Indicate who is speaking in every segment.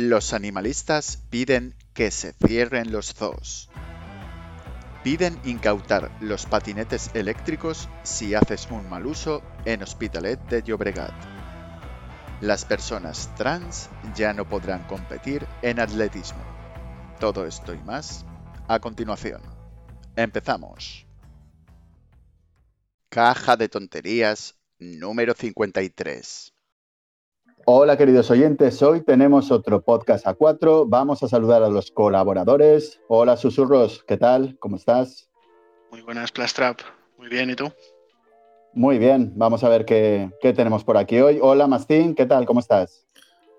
Speaker 1: Los animalistas piden que se cierren los zoos. Piden incautar los patinetes eléctricos si haces un mal uso en Hospitalet de Llobregat. Las personas trans ya no podrán competir en atletismo. Todo esto y más a continuación. Empezamos. Caja de tonterías número 53.
Speaker 2: Hola queridos oyentes, hoy tenemos otro podcast a cuatro. Vamos a saludar a los colaboradores. Hola susurros, ¿qué tal? ¿Cómo estás?
Speaker 3: Muy buenas, Plastrap. Muy bien, ¿y tú?
Speaker 2: Muy bien, vamos a ver qué, tenemos por aquí hoy. Hola Mastín, ¿qué tal? ¿Cómo estás?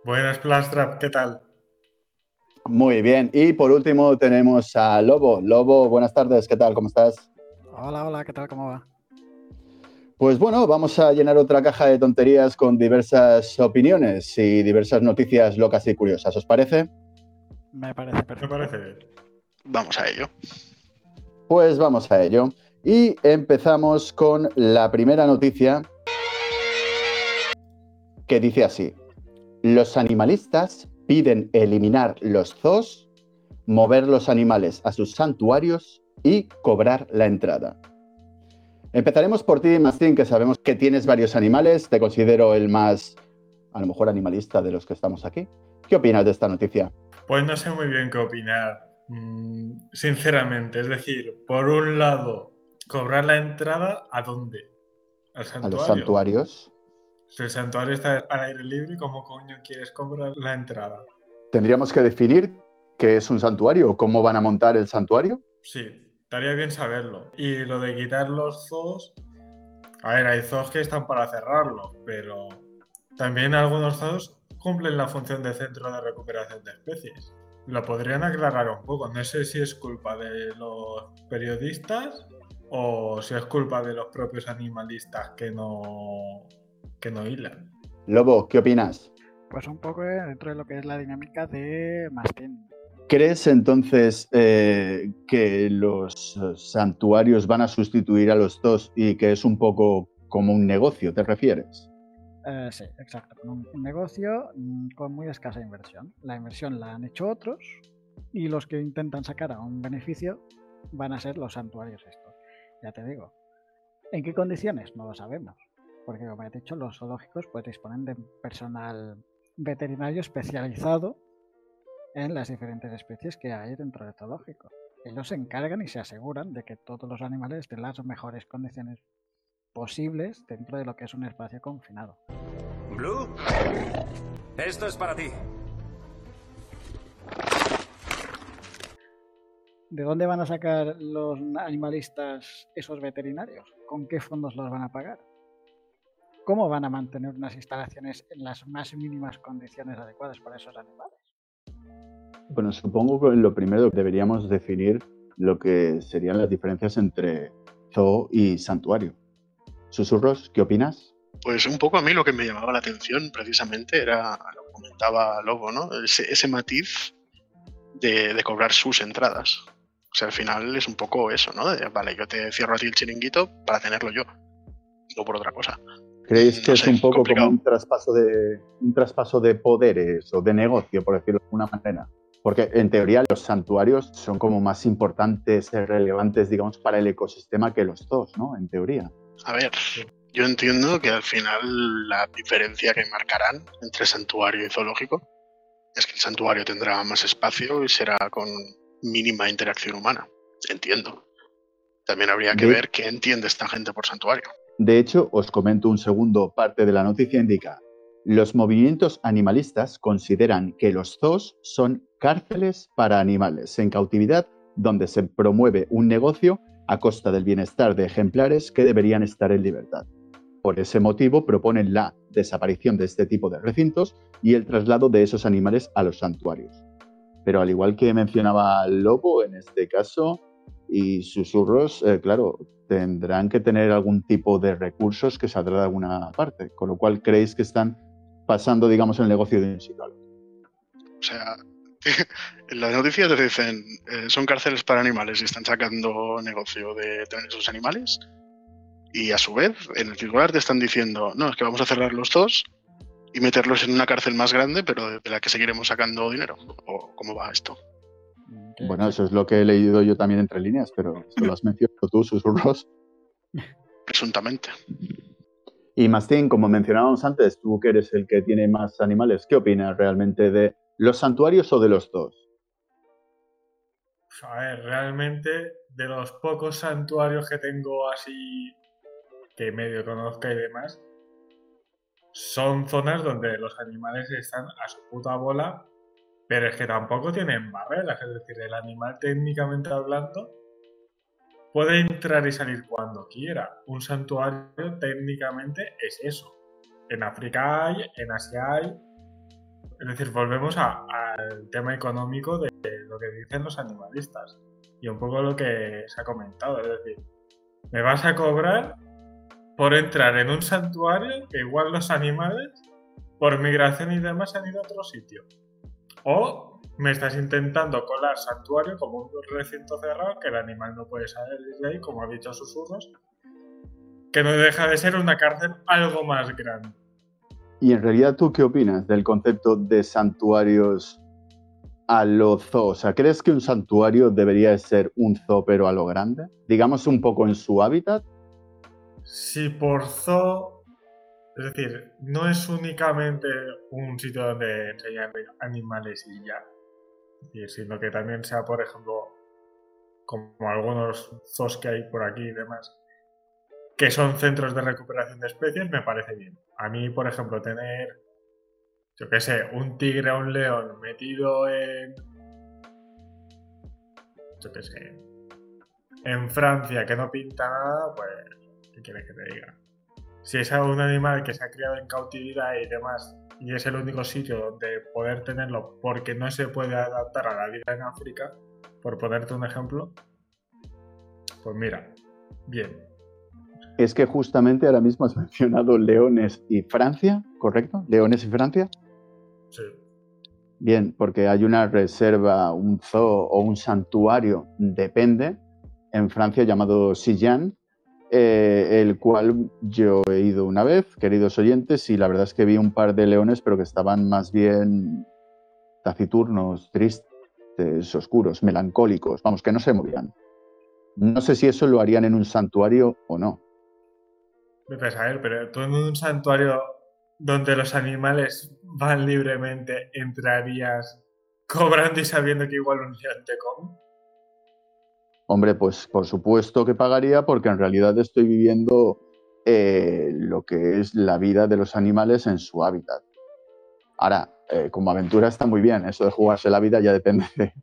Speaker 4: Buenas, Plastrap, ¿qué tal?
Speaker 2: Muy bien, y por último tenemos a Lobo. Lobo, buenas tardes, ¿qué tal? ¿Cómo estás?
Speaker 5: Hola, hola, ¿qué tal? ¿Cómo va?
Speaker 2: Pues bueno, vamos a llenar otra caja de tonterías con diversas opiniones y diversas noticias locas y curiosas. ¿Os parece?
Speaker 5: Me parece perfecto.
Speaker 4: Me parece.
Speaker 3: Vamos a ello.
Speaker 2: Pues vamos a ello. Y empezamos con la primera noticia que dice así. Los animalistas piden eliminar los zoos, mover los animales a sus santuarios y cobrar la entrada. Empezaremos por ti, Mastín, que sabemos que tienes varios animales. Te considero el más, a lo mejor, animalista de los que estamos aquí. ¿Qué opinas de esta noticia?
Speaker 4: Pues no sé muy bien qué opinar, mm, sinceramente. Es decir, por un lado, cobrar la entrada a dónde?
Speaker 2: ¿Al santuario? A los santuarios.
Speaker 4: Si el santuario está al aire libre, ¿cómo coño quieres cobrar la entrada?
Speaker 2: Tendríamos que definir qué es un santuario, cómo van a montar el santuario.
Speaker 4: Sí, Estaría bien saberlo. Y lo de quitar los zoos. A ver, hay zoos que están para cerrarlo, pero también algunos zoos cumplen la función de centro de recuperación de especies. Lo podrían aclarar un poco. No sé si es culpa de los periodistas o si es culpa de los propios animalistas que no, que no hilan.
Speaker 2: Lobo, ¿qué opinas?
Speaker 5: Pues un poco dentro de lo que es la dinámica de Mastín.
Speaker 2: ¿Crees entonces eh, que los santuarios van a sustituir a los dos y que es un poco como un negocio, te refieres?
Speaker 5: Eh, sí, exacto, un, negocio mm, con muy escasa inversión. La inversión la han hecho otros y los que intentan sacar a un beneficio van a ser los santuarios estos. Ya te digo. ¿En qué condiciones? No lo sabemos. Porque como he dicho, los zoológicos pues disponen de personal veterinario especializado en las diferentes especies que hay dentro del zoológico. Ellos se encargan y se aseguran de que todos los animales estén en las mejores condiciones posibles dentro de lo que es un espacio confinado.
Speaker 6: Blue, esto es para ti.
Speaker 5: ¿De dónde van a sacar los animalistas esos veterinarios? ¿Con qué fondos los van a pagar? ¿Cómo van a mantener unas instalaciones en las más mínimas condiciones adecuadas para esos animales?
Speaker 2: Bueno, supongo que lo primero deberíamos definir lo que serían las diferencias entre zoo y santuario. Susurros, ¿qué opinas?
Speaker 3: Pues un poco a mí lo que me llamaba la atención precisamente era, lo que comentaba Lobo, ¿no? Ese, matiz de, cobrar sus entradas. O sea, al final es un poco eso, ¿no? vale, yo te cierro a ti el chiringuito para tenerlo yo, no por otra cosa.
Speaker 2: ¿Creéis que es un poco como un traspaso, de, un traspaso de poderes o de negocio, por decirlo de alguna manera? Porque en teoría los santuarios son como más importantes, relevantes, digamos, para el ecosistema que los dos, ¿no? En teoría.
Speaker 3: A ver, yo entiendo que al final la diferencia que marcarán entre santuario y zoológico es que el santuario tendrá más espacio y será con mínima interacción humana. Entiendo. También habría que ver qué entiende esta gente por santuario.
Speaker 2: De hecho, os comento un segundo, parte de la noticia indica, los movimientos animalistas consideran que los zoos son cárceles para animales en cautividad donde se promueve un negocio a costa del bienestar de ejemplares que deberían estar en libertad. Por ese motivo proponen la desaparición de este tipo de recintos y el traslado de esos animales a los santuarios. Pero al igual que mencionaba Lobo en este caso, y susurros, eh, claro, tendrán que tener algún tipo de recursos que saldrá de alguna parte, con lo cual creéis que están pasando, digamos, el negocio de un sitio
Speaker 3: O sea, en las noticias te dicen, eh, son cárceles para animales y están sacando negocio de tener esos animales. Y a su vez, en el titular te están diciendo, no, es que vamos a cerrar los dos y meterlos en una cárcel más grande, pero de la que seguiremos sacando dinero. ¿O cómo va esto?
Speaker 2: Bueno, eso es lo que he leído yo también entre líneas, pero esto lo has mencionado tú, susurros.
Speaker 3: Presuntamente.
Speaker 2: Y Mastín, como mencionábamos antes, tú que eres el que tiene más animales, ¿qué opinas realmente de los santuarios o de los dos?
Speaker 4: A ver, realmente de los pocos santuarios que tengo así que medio conozca y demás, son zonas donde los animales están a su puta bola, pero es que tampoco tienen barreras, es decir, el animal técnicamente hablando puede entrar y salir cuando quiera. Un santuario técnicamente es eso. En África hay, en Asia hay. Es decir, volvemos a- al tema económico de lo que dicen los animalistas y un poco lo que se ha comentado. Es decir, me vas a cobrar por entrar en un santuario que igual los animales, por migración y demás, han ido a otro sitio. O me estás intentando colar santuario como un recinto cerrado que el animal no puede salir de ahí, como ha dicho Susurros, que no deja de ser una cárcel algo más grande.
Speaker 2: Y en realidad, ¿tú qué opinas del concepto de santuarios a lo zoo? O sea, ¿crees que un santuario debería ser un zoo pero a lo grande? Digamos un poco en su hábitat.
Speaker 4: Si por zoo, es decir, no es únicamente un sitio donde enseñar animales y ya, sino que también sea, por ejemplo, como algunos zoos que hay por aquí y demás, que son centros de recuperación de especies, me parece bien. A mí, por ejemplo, tener, yo qué sé, un tigre o un león metido en, yo qué sé, en Francia que no pinta nada, pues ¿qué quieres que te diga? Si es un animal que se ha criado en cautividad y demás, y es el único sitio donde poder tenerlo porque no se puede adaptar a la vida en África, por ponerte un ejemplo, pues mira, bien.
Speaker 2: Es que justamente ahora mismo has mencionado Leones y Francia, ¿correcto? Leones y Francia.
Speaker 4: Sí.
Speaker 2: Bien, porque hay una reserva, un zoo o un santuario, depende, en Francia llamado Sillan, eh, el cual yo he ido una vez, queridos oyentes, y la verdad es que vi un par de leones, pero que estaban más bien taciturnos, tristes, oscuros, melancólicos, vamos, que no se movían. No sé si eso lo harían en un santuario o no.
Speaker 4: Vete a saber, pero tú en un santuario donde los animales van libremente, ¿entrarías cobrando y sabiendo que igual un león te come?
Speaker 2: Hombre, pues por supuesto que pagaría porque en realidad estoy viviendo eh, lo que es la vida de los animales en su hábitat. Ahora, eh, como aventura está muy bien, eso de jugarse la vida ya depende de-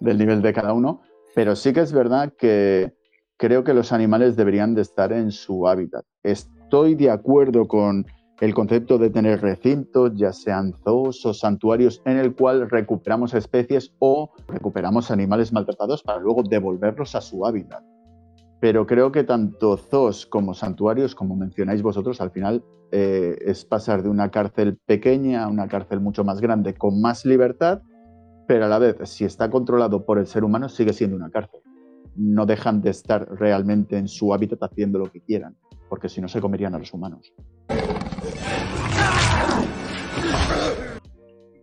Speaker 2: del nivel de cada uno, pero sí que es verdad que creo que los animales deberían de estar en su hábitat. Estoy de acuerdo con el concepto de tener recintos, ya sean zoos o santuarios, en el cual recuperamos especies o recuperamos animales maltratados para luego devolverlos a su hábitat. Pero creo que tanto zoos como santuarios, como mencionáis vosotros, al final eh, es pasar de una cárcel pequeña a una cárcel mucho más grande, con más libertad, pero a la vez, si está controlado por el ser humano, sigue siendo una cárcel. No dejan de estar realmente en su hábitat haciendo lo que quieran, porque si no se comerían a los humanos.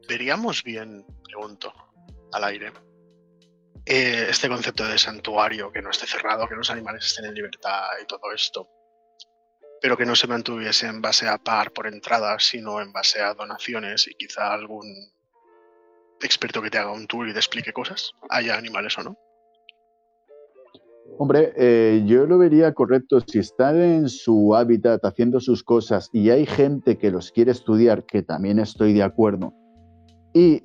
Speaker 3: Veríamos bien, pregunto, al aire, eh, este concepto de santuario, que no esté cerrado, que los animales estén en libertad y todo esto, pero que no se mantuviese en base a pagar por entrada, sino en base a donaciones y quizá algún experto que te haga un tour y te explique cosas, haya animales o no.
Speaker 2: Hombre, eh, yo lo vería correcto si están en su hábitat haciendo sus cosas y hay gente que los quiere estudiar, que también estoy de acuerdo, y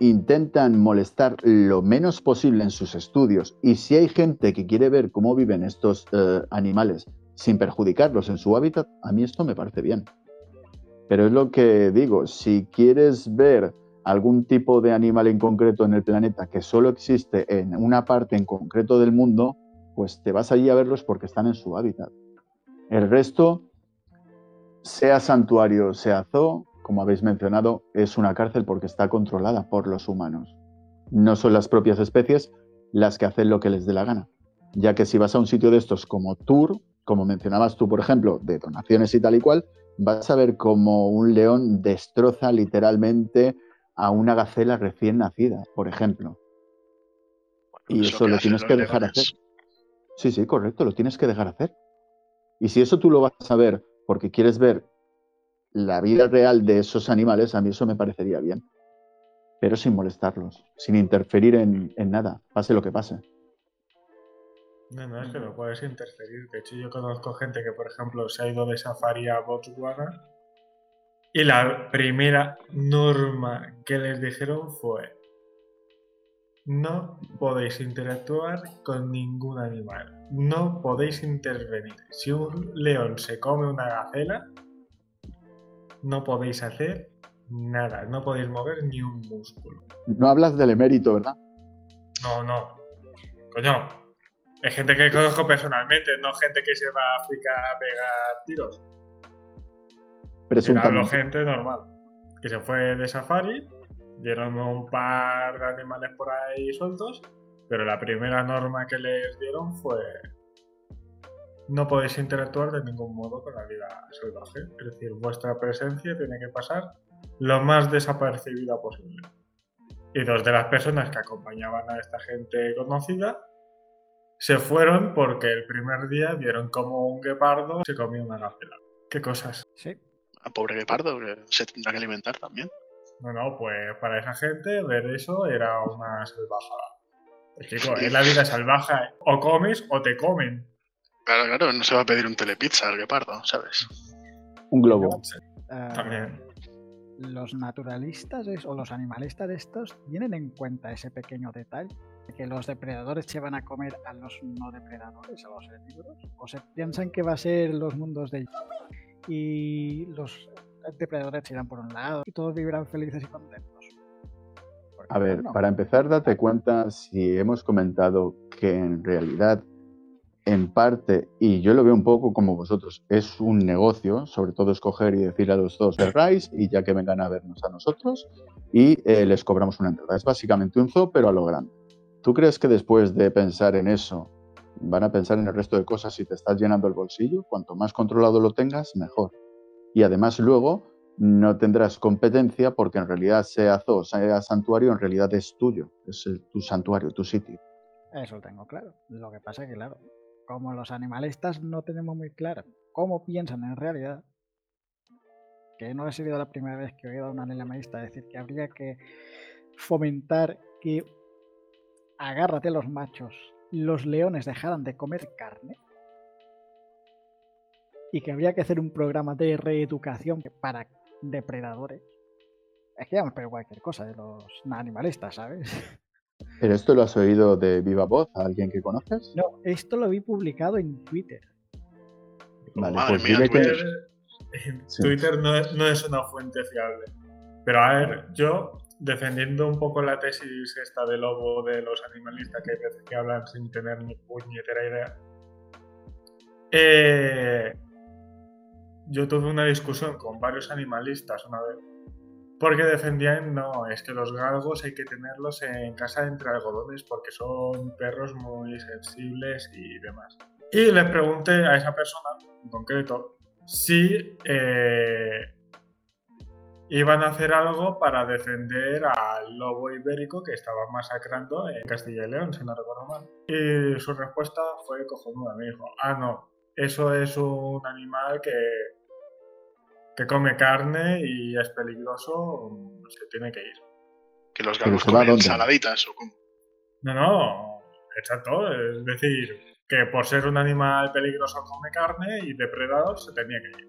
Speaker 2: intentan molestar lo menos posible en sus estudios, y si hay gente que quiere ver cómo viven estos eh, animales sin perjudicarlos en su hábitat, a mí esto me parece bien. Pero es lo que digo, si quieres ver algún tipo de animal en concreto en el planeta que solo existe en una parte en concreto del mundo, pues te vas allí a verlos porque están en su hábitat. El resto, sea santuario, sea zoo, como habéis mencionado, es una cárcel porque está controlada por los humanos. No son las propias especies las que hacen lo que les dé la gana. Ya que si vas a un sitio de estos como Tour, como mencionabas tú, por ejemplo, de donaciones y tal y cual, vas a ver como un león destroza literalmente a una gacela recién nacida, por ejemplo. Y
Speaker 3: Es lo
Speaker 2: eso lo tienes que dejar
Speaker 3: leones.
Speaker 2: hacer. Sí, sí, correcto, lo tienes que dejar hacer. Y si eso tú lo vas a ver porque quieres ver la vida real de esos animales, a mí eso me parecería bien. Pero sin molestarlos, sin interferir en, en nada, pase lo que pase.
Speaker 4: No, no, es que no puedes interferir. De hecho, yo conozco gente que, por ejemplo, se ha ido de safari a Botswana y la primera norma que les dijeron fue no podéis interactuar con ningún animal, no podéis intervenir. Si un león se come una gacela, no podéis hacer nada, no podéis mover ni un músculo.
Speaker 2: No hablas del emérito, ¿verdad?
Speaker 4: No, no. Coño. Hay gente que conozco personalmente, no gente que se va a África a pegar tiros. Era
Speaker 2: Presuntamente.
Speaker 4: gente normal. Que se fue de safari, dieron un par de animales por ahí sueltos, pero la primera norma que les dieron fue no podéis interactuar de ningún modo con la vida salvaje. Es decir, vuestra presencia tiene que pasar lo más desapercibida posible. Y dos de las personas que acompañaban a esta gente conocida se fueron porque el primer día vieron como un guepardo se comía una gacela. ¿Qué cosas?
Speaker 5: Sí.
Speaker 3: A pobre guepardo, que se tendrá que alimentar también.
Speaker 4: No, no, pues para esa gente ver eso era una salvajada. Chico, es la vida salvaje. O comes o te comen.
Speaker 3: Claro, claro, no se va a pedir un telepizza al guepardo, ¿sabes?
Speaker 2: Un globo.
Speaker 5: Eh,
Speaker 4: También.
Speaker 5: los naturalistas es- o los animalistas de estos tienen en cuenta ese pequeño detalle de que los depredadores se van a comer a los no depredadores, a los herbívoros, o se piensan que va a ser los mundos de y los depredadores se irán por un lado y todos vivirán felices y contentos. Porque,
Speaker 2: A ver, para empezar, date cuenta si hemos comentado que en realidad, en parte, y yo lo veo un poco como vosotros, es un negocio, sobre todo escoger y decir a los dos cerráis y ya que vengan a vernos a nosotros y eh, les cobramos una entrada. Es básicamente un zoo, pero a lo grande. ¿Tú crees que después de pensar en eso, van a pensar en el resto de cosas si te estás llenando el bolsillo? Cuanto más controlado lo tengas, mejor. Y además luego no tendrás competencia porque en realidad sea zoo, sea santuario, en realidad es tuyo, es el- tu santuario, tu sitio.
Speaker 5: Eso lo tengo claro. Lo que pasa es que, claro, como los animalistas no tenemos muy claro cómo piensan en realidad, que no ha sido la primera vez que he oído a un animalista decir que habría que fomentar que, agárrate los machos, los leones dejaran de comer carne y que habría que hacer un programa de reeducación para depredadores. Es que ya me cualquier cosa de los animalistas, ¿sabes?
Speaker 2: ¿Pero esto lo has oído de viva voz a alguien que conoces?
Speaker 5: No, esto lo vi publicado en Twitter.
Speaker 2: Vale,
Speaker 3: Madre
Speaker 2: pues
Speaker 3: mía,
Speaker 2: dile que...
Speaker 3: Twitter.
Speaker 4: No es, no es una fuente fiable. Pero a ver, yo defendiendo un poco la tesis esta de lobo de los animalistas que hay veces que hablan sin tener ni puñetera idea. eh, yo tuve una discusión con varios animalistas una vez porque defendían, no, es que los galgos hay que tenerlos en casa entre algodones porque son perros muy sensibles y demás. Y le pregunté a esa persona en concreto si eh, iban a hacer algo para defender al lobo ibérico que estaba masacrando en Castilla y León, si no recuerdo mal. Y su respuesta fue cojonuda, me dijo, ah, no, eso es un animal que, que come carne y es peligroso, se tiene que ir.
Speaker 3: Que los galgos comen
Speaker 2: dónde?
Speaker 3: saladitas o como.
Speaker 4: No, no, exacto, es decir, que por ser un animal peligroso come carne y depredador se tenía que ir.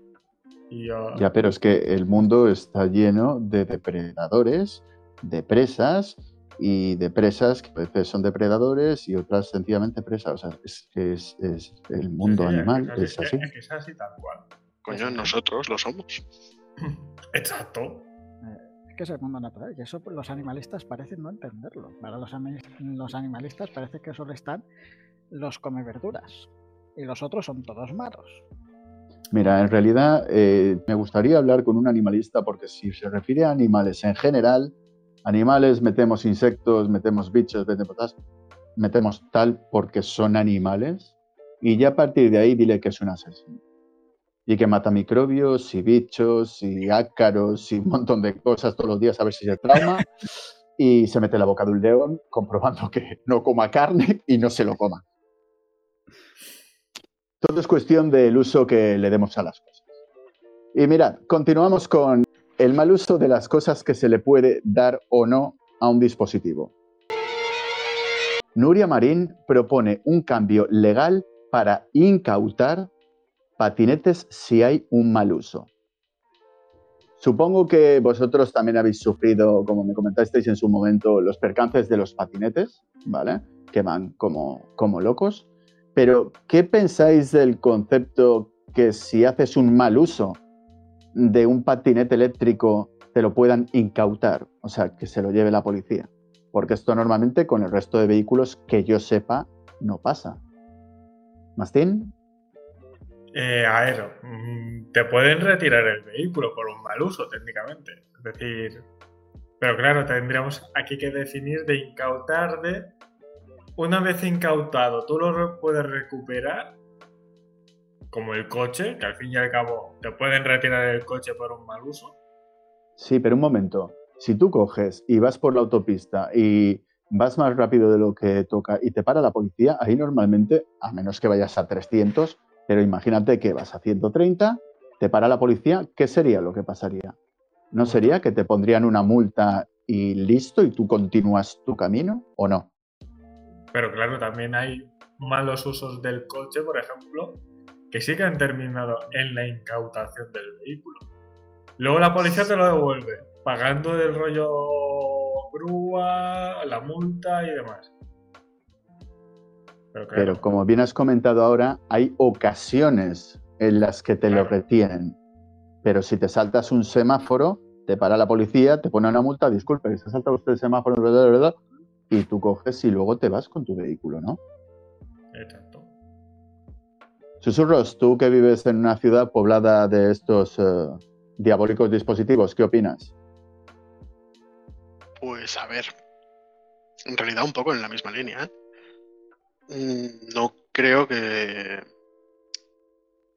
Speaker 4: Y yo,
Speaker 2: Ya, pero es que el mundo está lleno de depredadores, de presas y de presas que a veces son depredadores y otras sencillamente presas. O sea, es, es- es el mundo
Speaker 4: Sí, sí,
Speaker 2: animal,
Speaker 4: es,
Speaker 2: así.
Speaker 4: es que es así tal cual.
Speaker 3: Coño, nosotros lo somos.
Speaker 4: Exacto.
Speaker 5: Eh, Es que es el mundo natural y eso pues, los animalistas parecen no entenderlo. Para los, los animalistas parece que solo están los come verduras y los otros son todos malos.
Speaker 2: Mira, en realidad eh, me gustaría hablar con un animalista porque si se refiere a animales en general, animales metemos insectos, metemos bichos, metemos tal, metemos tal porque son animales y ya a partir de ahí dile que es un asesino. Y que mata microbios y bichos y ácaros y un montón de cosas todos los días a ver si se trauma y se mete la boca de un león comprobando que no coma carne y no se lo coma. Todo es cuestión del uso que le demos a las cosas. Y mirad, continuamos con el mal uso de las cosas que se le puede dar o no a un dispositivo. Nuria Marín propone un cambio legal para incautar patinetes si hay un mal uso. Supongo que vosotros también habéis sufrido, como me comentasteis en su momento, los percances de los patinetes, ¿vale? Que van como, como locos. Pero, ¿qué pensáis del concepto que si haces un mal uso de un patinete eléctrico te lo puedan incautar? O sea, que se lo lleve la policía. Porque esto normalmente con el resto de vehículos que yo sepa no pasa. ¿Mastín?
Speaker 4: Eh, Aero, mm, te pueden retirar el vehículo por un mal uso, técnicamente. Es decir, pero claro, tendríamos aquí que definir de incautar de una vez incautado, tú lo puedes recuperar, como el coche, que al fin y al cabo te pueden retirar el coche por un mal uso.
Speaker 2: Sí, pero un momento. Si tú coges y vas por la autopista y vas más rápido de lo que toca y te para la policía, ahí normalmente, a menos que vayas a 300, pero imagínate que vas a 130, te para la policía, ¿qué sería lo que pasaría? ¿No sería que te pondrían una multa y listo y tú continúas tu camino o no?
Speaker 4: Pero claro, también hay malos usos del coche, por ejemplo, que sí que han terminado en la incautación del vehículo. Luego la policía te lo devuelve, pagando del rollo grúa, la multa y demás.
Speaker 2: Pero, como bien has comentado ahora, hay ocasiones en las que te lo retienen. Pero si te saltas un semáforo, te para la policía, te pone una multa, disculpe, que se ha saltado usted el semáforo, ¿verdad? ¿verdad? y tú coges y luego te vas con tu vehículo, ¿no?
Speaker 4: Exacto.
Speaker 2: Susurros, tú que vives en una ciudad poblada de estos eh, diabólicos dispositivos, ¿qué opinas?
Speaker 3: Pues a ver, en realidad un poco en la misma línea. ¿eh? Mm, no creo que,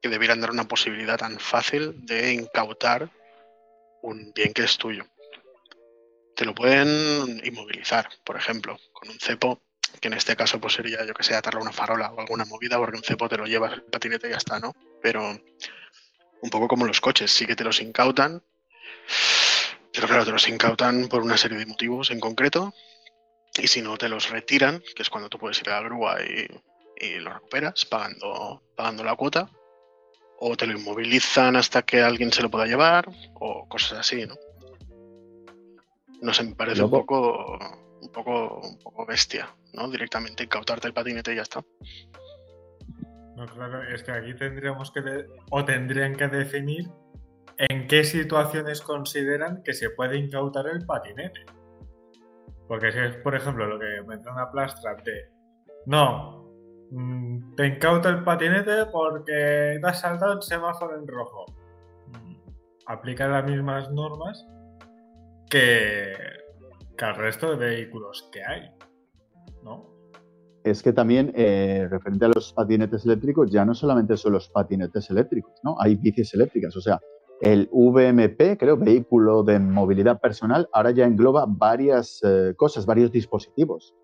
Speaker 3: debieran dar una posibilidad tan fácil de incautar un bien que es tuyo te lo pueden inmovilizar, por ejemplo, con un cepo, que en este caso pues sería, yo que sé, atarle una farola o alguna movida, porque un cepo te lo llevas el patinete y ya está, ¿no? Pero un poco como los coches, sí que te los incautan, pero claro, te los incautan por una serie de motivos en concreto, y si no te los retiran, que es cuando tú puedes ir a la grúa y, y lo recuperas pagando, pagando la cuota, o te lo inmovilizan hasta que alguien se lo pueda llevar, o cosas así, ¿no? No sé, me parece un poco, un poco, un poco bestia, ¿no? Directamente incautarte el patinete y ya está.
Speaker 4: No, claro, es que aquí tendríamos que o tendrían que definir en qué situaciones consideran que se puede incautar el patinete. Porque si es, por ejemplo, lo que menciona Plastra de no, mm, te incauta el patinete porque te has saltado el semáforo en rojo. Mm, aplica las mismas normas que, al resto de vehículos que hay, ¿no?
Speaker 2: Es que también, eh, referente a los patinetes eléctricos, ya no solamente son los patinetes eléctricos, ¿no? Hay bicis eléctricas, o sea, el VMP, creo, vehículo de movilidad personal, ahora ya engloba varias eh, cosas, varios dispositivos.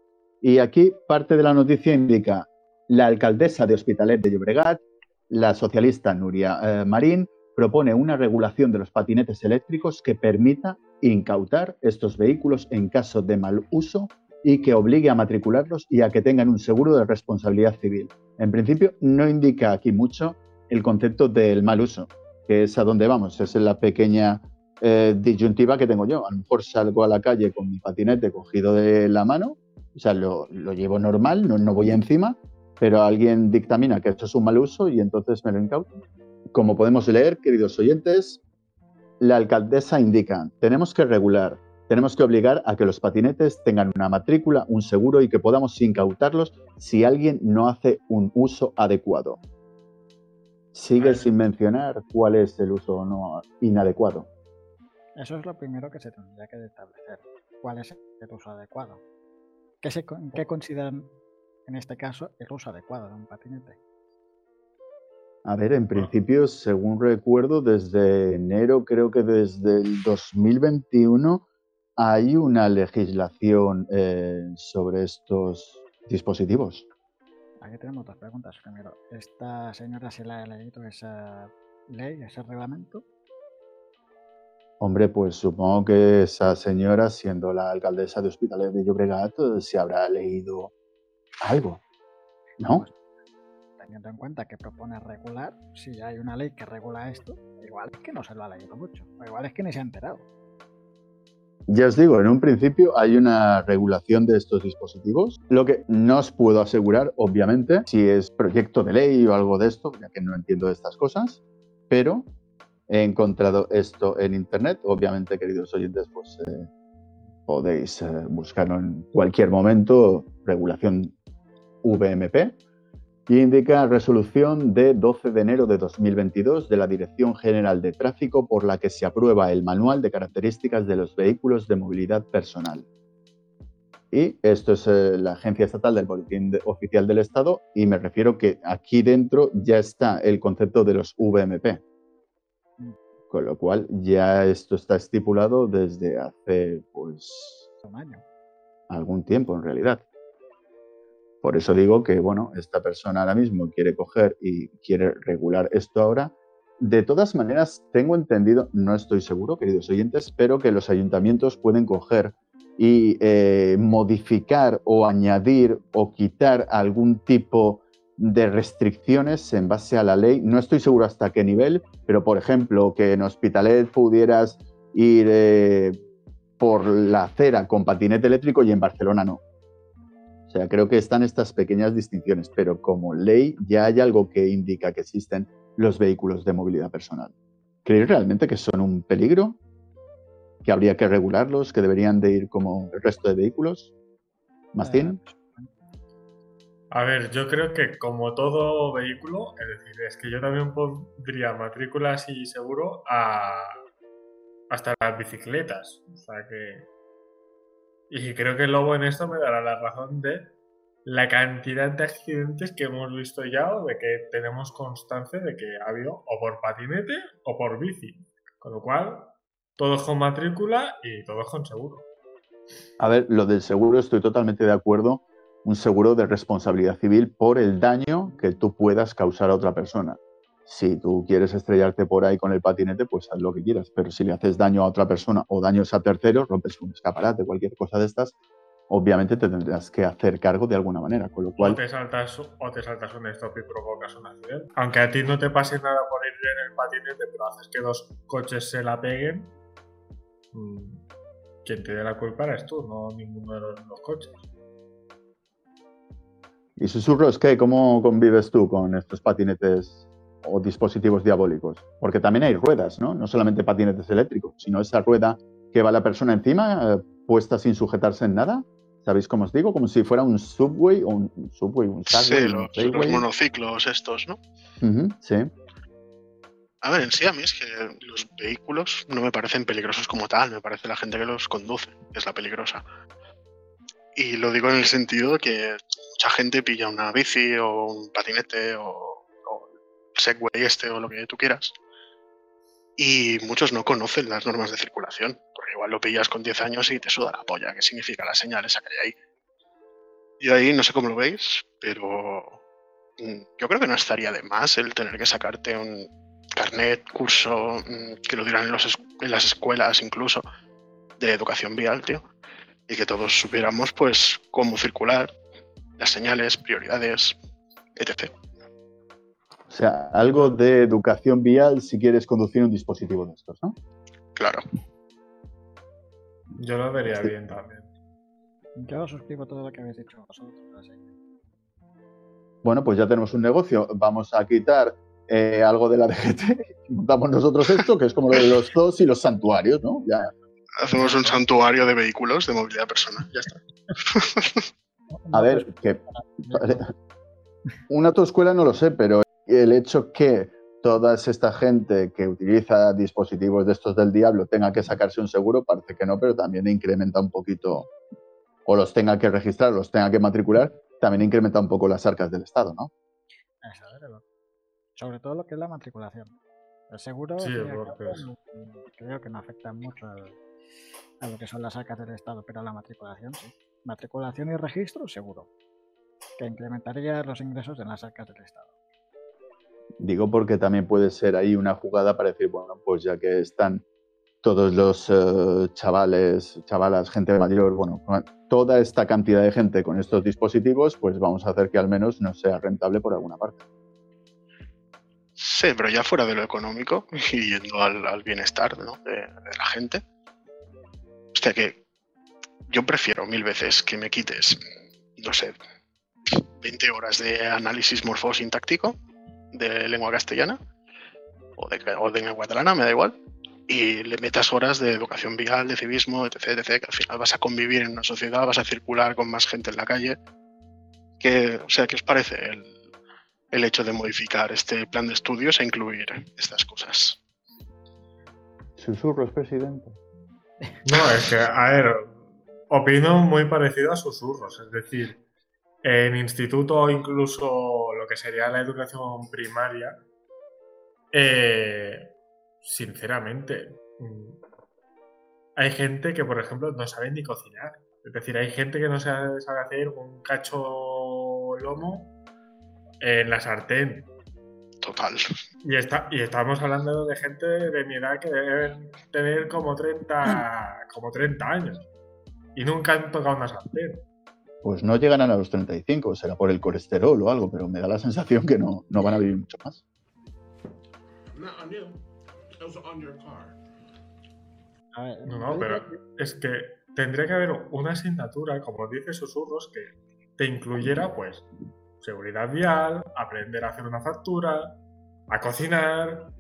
Speaker 2: Y aquí parte de la noticia indica la alcaldesa de Hospitalet de Llobregat, la socialista Nuria eh, Marín, propone una regulación de los patinetes eléctricos que permita incautar estos vehículos en caso de mal uso y que obligue a matricularlos y a que tengan un seguro de responsabilidad civil. En principio, no indica aquí mucho el concepto del mal uso, que es a donde vamos, es la pequeña eh, disyuntiva que tengo yo. A lo mejor salgo a la calle con mi patinete cogido de la mano, o sea, lo, llevo normal, no, no voy encima, pero alguien dictamina que esto es un mal uso y entonces me lo incauto. Como podemos leer, queridos oyentes, la alcaldesa indica, tenemos que regular, tenemos que obligar a que los patinetes tengan una matrícula, un seguro y que podamos incautarlos si alguien no hace un uso adecuado. Sigue sin mencionar cuál es el uso no inadecuado.
Speaker 5: Eso es lo primero que se tendría que establecer. ¿Cuál es el uso adecuado? ¿Qué, se, qué consideran en este caso el uso adecuado de un patinete?
Speaker 2: A ver, en principio, según recuerdo, desde enero, creo que desde el 2021, hay una legislación eh, sobre estos dispositivos.
Speaker 5: Aquí tenemos otras preguntas. Primero, ¿esta señora se la ha leído esa ley, ese reglamento?
Speaker 2: Hombre, pues supongo que esa señora, siendo la alcaldesa de Hospitalet de Llobregat, se habrá leído algo, ¿no?
Speaker 5: Pues, teniendo en cuenta que propone regular, si hay una ley que regula esto, igual es que no se lo ha leído mucho, o igual es que ni se ha enterado.
Speaker 2: Ya os digo, en un principio hay una regulación de estos dispositivos. Lo que no os puedo asegurar, obviamente, si es proyecto de ley o algo de esto, ya que no entiendo estas cosas, pero he encontrado esto en Internet. Obviamente, queridos oyentes, pues eh, podéis eh, buscarlo en cualquier momento, regulación VMP y indica resolución de 12 de enero de 2022 de la Dirección General de Tráfico por la que se aprueba el Manual de Características de los Vehículos de Movilidad Personal. Y esto es eh, la Agencia Estatal del Boletín Oficial del Estado y me refiero que aquí dentro ya está el concepto de los VMP. Con lo cual ya esto está estipulado desde hace pues algún tiempo en realidad. Por eso digo que, bueno, esta persona ahora mismo quiere coger y quiere regular esto ahora. De todas maneras, tengo entendido, no estoy seguro, queridos oyentes, pero que los ayuntamientos pueden coger y eh, modificar o añadir o quitar algún tipo de restricciones en base a la ley. No estoy seguro hasta qué nivel, pero por ejemplo, que en Hospitalet pudieras ir eh, por la acera con patinete eléctrico y en Barcelona no. O sea, creo que están estas pequeñas distinciones, pero como ley ya hay algo que indica que existen los vehículos de movilidad personal. ¿Creéis realmente que son un peligro? ¿Que habría que regularlos? ¿Que deberían de ir como el resto de vehículos? ¿Mastín?
Speaker 4: A ver, yo creo que como todo vehículo, es decir, es que yo también pondría matrículas y seguro a hasta las bicicletas. O sea que y creo que Lobo en esto me dará la razón de la cantidad de accidentes que hemos visto ya o de que tenemos constancia de que ha habido o por patinete o por bici. Con lo cual, todos con matrícula y todos con seguro.
Speaker 2: A ver, lo del seguro estoy totalmente de acuerdo. Un seguro de responsabilidad civil por el daño que tú puedas causar a otra persona si tú quieres estrellarte por ahí con el patinete, pues haz lo que quieras. Pero si le haces daño a otra persona o daños a terceros, rompes un escaparate, cualquier cosa de estas, obviamente te tendrás que hacer cargo de alguna manera. Con lo cual...
Speaker 4: o, te saltas, o te saltas un stop y provocas un accidente. Aunque a ti no te pase nada por ir en el patinete, pero haces que dos coches se la peguen, mm, quien te dé la culpa eres tú, no ninguno de los, coches.
Speaker 2: ¿Y susurros qué? ¿Cómo convives tú con estos patinetes o dispositivos diabólicos. Porque también hay ruedas, ¿no? No solamente patinetes eléctricos, sino esa rueda que va la persona encima, eh, puesta sin sujetarse en nada. ¿Sabéis cómo os digo? Como si fuera un subway o un, subway, un
Speaker 3: subway. Sí, los, monociclos estos, ¿no?
Speaker 2: sí.
Speaker 3: A ver, en sí a mí es que los vehículos no me parecen peligrosos como tal, me parece la gente que los conduce, que es la peligrosa. Y lo digo en el sentido de que mucha gente pilla una bici o un patinete o Segway este o lo que tú quieras. Y muchos no conocen las normas de circulación, porque igual lo pillas con 10 años y te suda la polla, qué significa la señal esa que hay ahí. Ahí no sé cómo lo veis, pero mm, yo creo que no estaría de más el tener que sacarte un carnet, curso, mm, que lo dirán en, en las escuelas incluso, de educación vial, tío. Y que todos supiéramos, pues, cómo circular, las señales, prioridades, etc.
Speaker 2: O sea, algo de educación vial si quieres conducir un dispositivo de estos, ¿no?
Speaker 3: Claro.
Speaker 4: Yo lo vería bien también.
Speaker 5: Yo suscribo todo lo que habéis dicho vosotros.
Speaker 2: Bueno, pues ya tenemos un negocio. Vamos a quitar eh, algo de la DGT montamos nosotros esto, que es como lo de los dos y los santuarios, ¿no? Ya.
Speaker 3: Hacemos un santuario de vehículos de movilidad personal, ya está.
Speaker 2: a ver, que una autoescuela no lo sé, pero el hecho que toda esta gente que utiliza dispositivos de estos del diablo tenga que sacarse un seguro, parece que no, pero también incrementa un poquito, o los tenga que registrar, los tenga que matricular, también incrementa un poco las arcas del Estado, ¿no?
Speaker 5: Sobre todo lo que es la matriculación. El seguro
Speaker 4: Sí, es-
Speaker 5: mm, creo que no afecta mucho al- a lo que son las arcas del Estado, pero a la matriculación sí. Matriculación y registro, seguro. Que incrementaría los ingresos en las arcas del Estado.
Speaker 2: Digo porque también puede ser ahí una jugada para decir, bueno, pues ya que están todos los eh, chavales, chavalas, gente mayor, bueno, toda esta cantidad de gente con estos dispositivos, pues vamos a hacer que al menos no sea rentable por alguna parte.
Speaker 3: Sí, pero ya fuera de lo económico y yendo al, bienestar de, la gente. Hostia, que yo prefiero mil veces que me quites, no sé, 20 horas de análisis morfosintáctico de lengua castellana o de, o de lengua catalana, me da igual, y le metas horas de educación vial, de civismo, etc, etc, que al final vas a convivir en una sociedad, vas a circular con más gente en la calle. Que, o sea, ¿qué os parece el, el hecho de modificar este plan de estudios e incluir estas cosas?
Speaker 2: Susurros, presidente.
Speaker 4: No, es que, a ver, opino muy parecido a susurros. Es decir, en instituto incluso lo que sería la educación primaria, eh, sinceramente, mm, hay gente que, por ejemplo, no sabe ni cocinar. Es decir, hay gente que no sabe, sabe hacer un cacho lomo en la sartén.
Speaker 3: Total.
Speaker 4: Y, está, y estamos hablando de gente de mi edad que deben tener como 30, como 30 años. Y nunca han tocado una sartén.
Speaker 2: Pues no llegan a los 35, será por el colesterol o algo, pero me da la sensación que no, no van a vivir mucho más.
Speaker 4: No, no, pero es que tendría que haber una asignatura, como dice Susurros, que te incluyera, pues, seguridad vial, aprender a hacer una factura, a cocinar,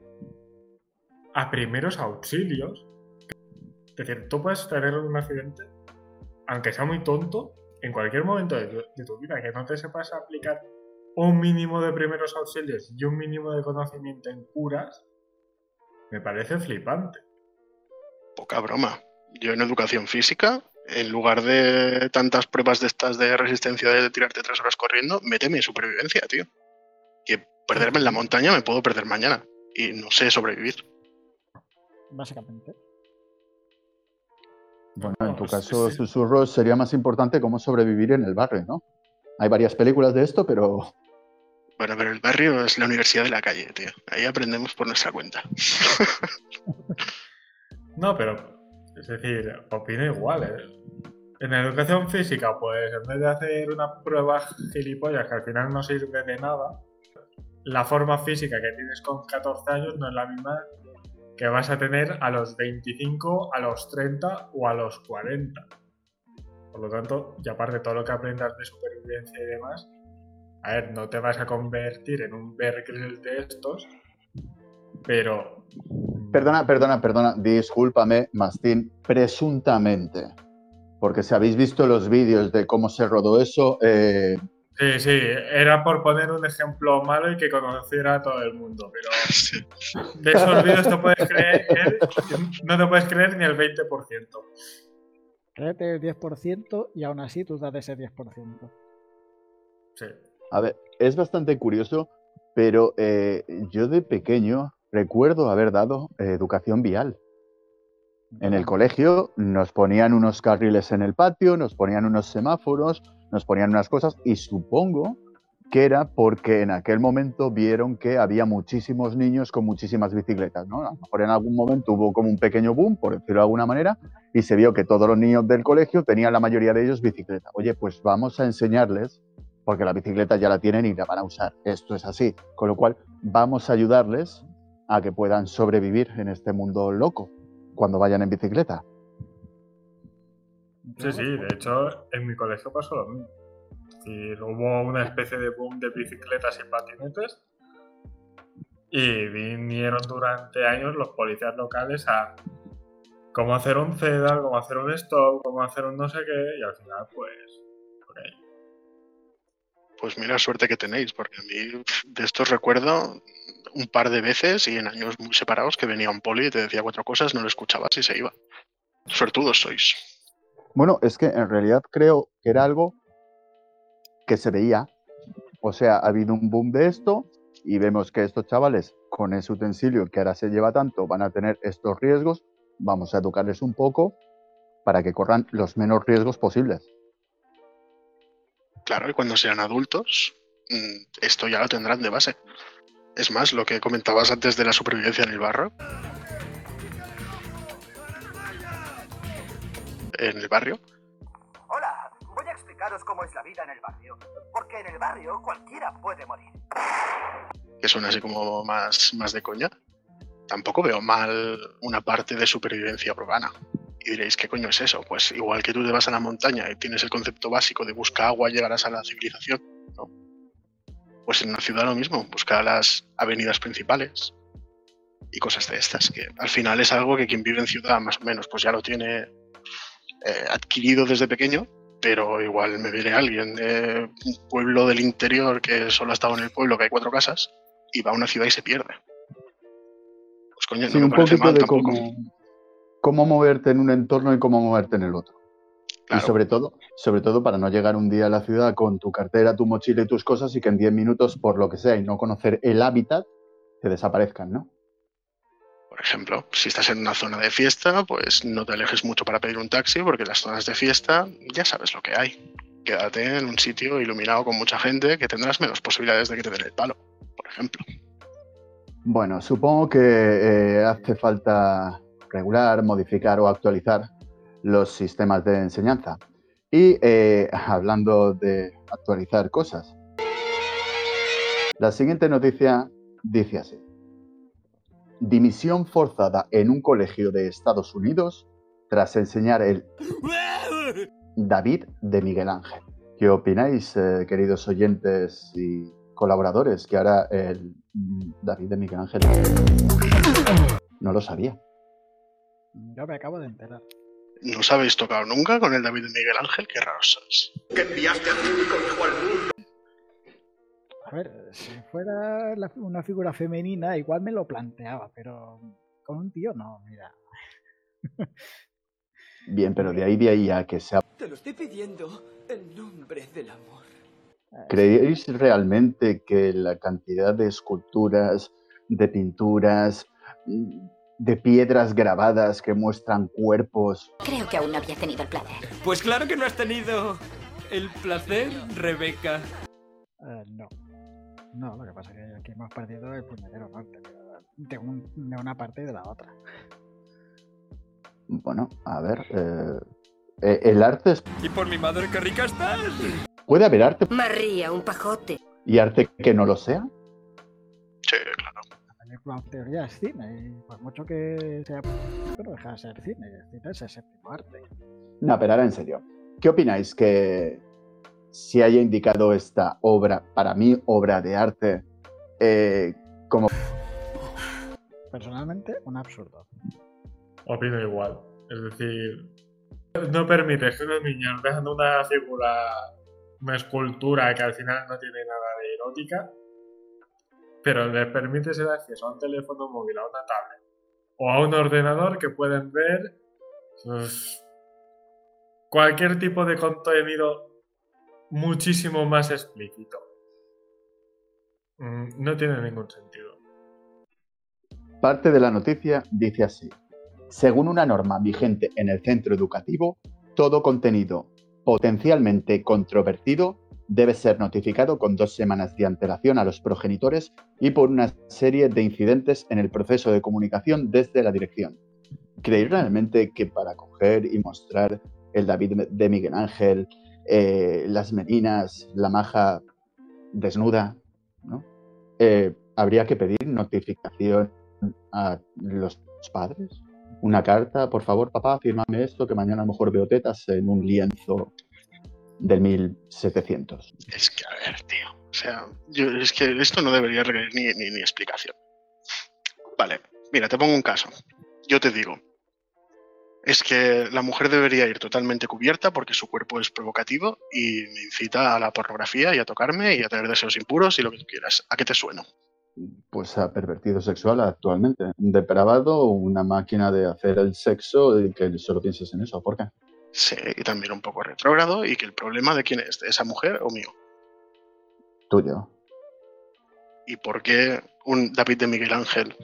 Speaker 4: a primeros auxilios. Es decir, tú puedes tener un accidente, aunque sea muy tonto, en cualquier momento de tu, de tu vida, que no te sepas aplicar un mínimo de primeros auxilios y un mínimo de conocimiento en curas, me parece flipante.
Speaker 3: Poca broma. Yo en educación física, en lugar de tantas pruebas de estas de resistencia de tirarte tres horas corriendo, méteme en supervivencia, tío. Que perderme en la montaña me puedo perder mañana. Y no sé sobrevivir.
Speaker 5: básicamente.
Speaker 2: Bueno, en tu
Speaker 4: pues,
Speaker 2: caso,
Speaker 4: sí.
Speaker 2: susurros, sería más importante cómo sobrevivir en el barrio, ¿no? Hay varias películas de esto, pero
Speaker 3: Bueno, pero el barrio es la universidad de la calle, tío. Ahí aprendemos por nuestra cuenta.
Speaker 4: No, pero, es decir, opino igual. ¿eh? En educación física, pues en vez de hacer una prueba gilipollas que al final no sirve de nada, la forma física que tienes con 14 años no es la misma que vas a tener a los 25, a los 30 o a los 40. Por lo tanto, y aparte todo lo que aprendas de supervivencia y demás, a ver, no te vas a convertir en un Bear de estos, pero...
Speaker 2: Perdona, perdona, perdona, discúlpame, Mastín, presuntamente. Porque si habéis visto los vídeos de cómo se rodó eso, eh,
Speaker 4: Sí, sí, era por poner un ejemplo malo y que conociera a todo el mundo, pero
Speaker 3: Sí.
Speaker 4: de esos vídeos te puedes creer, no te puedes creer ni el 20%.
Speaker 5: Créete el 10% y aún así tú das ese 10%.
Speaker 4: Sí.
Speaker 2: a ver, es bastante curioso, pero eh, yo de pequeño recuerdo haber dado eh, educación vial. En el colegio nos ponían unos carriles en el patio, nos ponían unos semáforos, nos ponían unas cosas y supongo que era porque en aquel momento vieron que había muchísimos niños con muchísimas bicicletas, ¿no? A lo mejor en algún momento hubo como un pequeño boom, por decirlo de alguna manera, y se vio que todos los niños del colegio tenían la mayoría de ellos bicicleta. Oye, pues vamos a enseñarles, porque la bicicleta ya la tienen y la van a usar. Esto es así. Con lo cual, vamos a ayudarles a que puedan sobrevivir en este mundo loco cuando vayan en bicicleta.
Speaker 4: Sí, sí, de hecho en mi colegio pasó lo mismo. Es decir, hubo una especie de boom de bicicletas y patinetes y vinieron durante años los policías locales a cómo hacer un CEDAR, cómo hacer un stop, cómo hacer un no sé qué y al final pues...
Speaker 3: Pues mira, suerte que tenéis, porque a mí de estos recuerdo un par de veces y en años muy separados que venía un poli y te decía cuatro cosas, no lo escuchabas y se iba. Suertudos sois.
Speaker 2: Bueno, es que en realidad creo que era algo que se veía. O sea, ha habido un boom de esto y vemos que estos chavales con ese utensilio que ahora se lleva tanto van a tener estos riesgos, vamos a educarles un poco para que corran los menos riesgos posibles.
Speaker 3: Claro, y cuando sean adultos, mm, esto ya lo tendrán de base. Es más, lo que comentabas antes de la supervivencia en el barrio. En el barrio,
Speaker 7: Hola, voy a explicaros cómo es la vida en el barrio. Porque en el barrio cualquiera puede morir.
Speaker 3: que suena así como más, más de coña, tampoco veo mal una parte de supervivencia urbana. Y diréis, ¿qué coño es eso? Pues igual que tú te vas a la montaña y tienes el concepto básico de busca agua y llegarás a la civilización, ¿no? Pues en una ciudad lo mismo, busca las avenidas principales y cosas de estas, que al final es algo que quien vive en ciudad más o menos pues ya lo tiene eh, adquirido desde pequeño, pero igual me viene alguien de un pueblo del interior que solo ha estado en el pueblo, que hay cuatro casas, y va a una ciudad y se pierde. Pues coño,
Speaker 2: Sí,
Speaker 3: no me
Speaker 2: un
Speaker 3: parece
Speaker 2: poquito
Speaker 3: mal
Speaker 2: de
Speaker 3: tampoco.
Speaker 2: cómo, cómo moverte en un entorno y cómo moverte en el otro.
Speaker 3: Claro.
Speaker 2: Y sobre todo, sobre todo para no llegar un día a la ciudad con tu cartera, tu mochila y tus cosas y que en 10 minutos, por lo que sea, y no conocer el hábitat, te desaparezcan, ¿no?
Speaker 3: Ejemplo, si estás en una zona de fiesta, pues no te alejes mucho para pedir un taxi, porque las zonas de fiesta ya sabes lo que hay. Quédate en un sitio iluminado con mucha gente que tendrás menos posibilidades de que te den el palo, por ejemplo.
Speaker 2: Bueno, supongo que eh, hace falta regular, modificar o actualizar los sistemas de enseñanza. Y eh, hablando de actualizar cosas, la siguiente noticia dice así. Dimisión forzada en un colegio de Estados Unidos tras enseñar el David de Miguel Ángel. ¿Qué opináis, eh, queridos oyentes y colaboradores, que ahora el David de Miguel Ángel no lo sabía?
Speaker 5: Yo me acabo de enterar.
Speaker 3: ¿No os habéis tocado nunca con el David de Miguel Ángel? Qué raros sois.
Speaker 8: Que enviaste al único hijo al mundo.
Speaker 5: A ver, si fuera la- una figura femenina, igual me lo planteaba, pero con un tío no, mira.
Speaker 2: Bien, pero de ahí de ahí a que sea...
Speaker 9: Te lo estoy pidiendo en nombre del amor.
Speaker 2: ¿Creéis realmente que la cantidad de esculturas, de pinturas, de piedras grabadas que muestran cuerpos
Speaker 10: Creo que aún no había tenido el placer.
Speaker 9: Pues claro que no has tenido el placer, Rebeca.
Speaker 5: eh, no. No, lo que pasa es que aquí hemos perdido el puñetero norte de, un- de una parte y de la otra.
Speaker 2: Bueno, a ver, eh, eh, el arte es-
Speaker 9: ¿Y por mi madre qué rica estás?
Speaker 2: puede haber arte
Speaker 10: María, un pajote.
Speaker 2: y arte que no lo sea.
Speaker 3: Sí, claro.
Speaker 5: La película en teoría es cine, y por mucho que sea, pero deja de ser cine, el cine es el séptimo arte.
Speaker 2: No, pero ahora en serio, ¿qué opináis que si haya indicado esta obra, para mí obra de arte, eh, como
Speaker 5: Personalmente, un absurdo.
Speaker 4: Opino igual. Es decir, no permites que unos niños vean una figura, una escultura que al final no tiene nada de erótica, pero les permites el acceso a un teléfono móvil, a una tablet o a un ordenador que pueden ver pues, cualquier tipo de contenido muchísimo más explícito. Mm, No tiene ningún sentido.
Speaker 2: Parte de la noticia dice así. Según una norma vigente en el centro educativo, todo contenido potencialmente controvertido debe ser notificado con dos semanas de antelación a los progenitores y por una serie de incidentes en el proceso de comunicación desde la dirección. ¿Creéis realmente que para coger y mostrar el David de Miguel Ángel, eh, las meninas, la maja desnuda, ¿no? Eh, habría que pedir notificación a los padres? Una carta, por favor, papá, fírmame esto, que mañana a lo mejor veo tetas en un lienzo del 1700.
Speaker 3: Es que, a ver, tío. O sea, yo, es que esto no debería requerir ni, ni, ni explicación. Vale, mira, te pongo un caso. Yo te digo, es que la mujer debería ir totalmente cubierta porque su cuerpo es provocativo y me incita a la pornografía y a tocarme y a tener deseos impuros y lo que tú quieras. ¿A qué te sueno?
Speaker 2: Pues a pervertido sexual actualmente. Un depravado, una máquina de hacer el sexo y que solo pienses en eso. ¿Por qué?
Speaker 3: Sí, y también un poco retrógrado y que el problema de quién es, de esa mujer o mío.
Speaker 2: Tuyo.
Speaker 3: ¿Y por qué un David de Miguel Ángel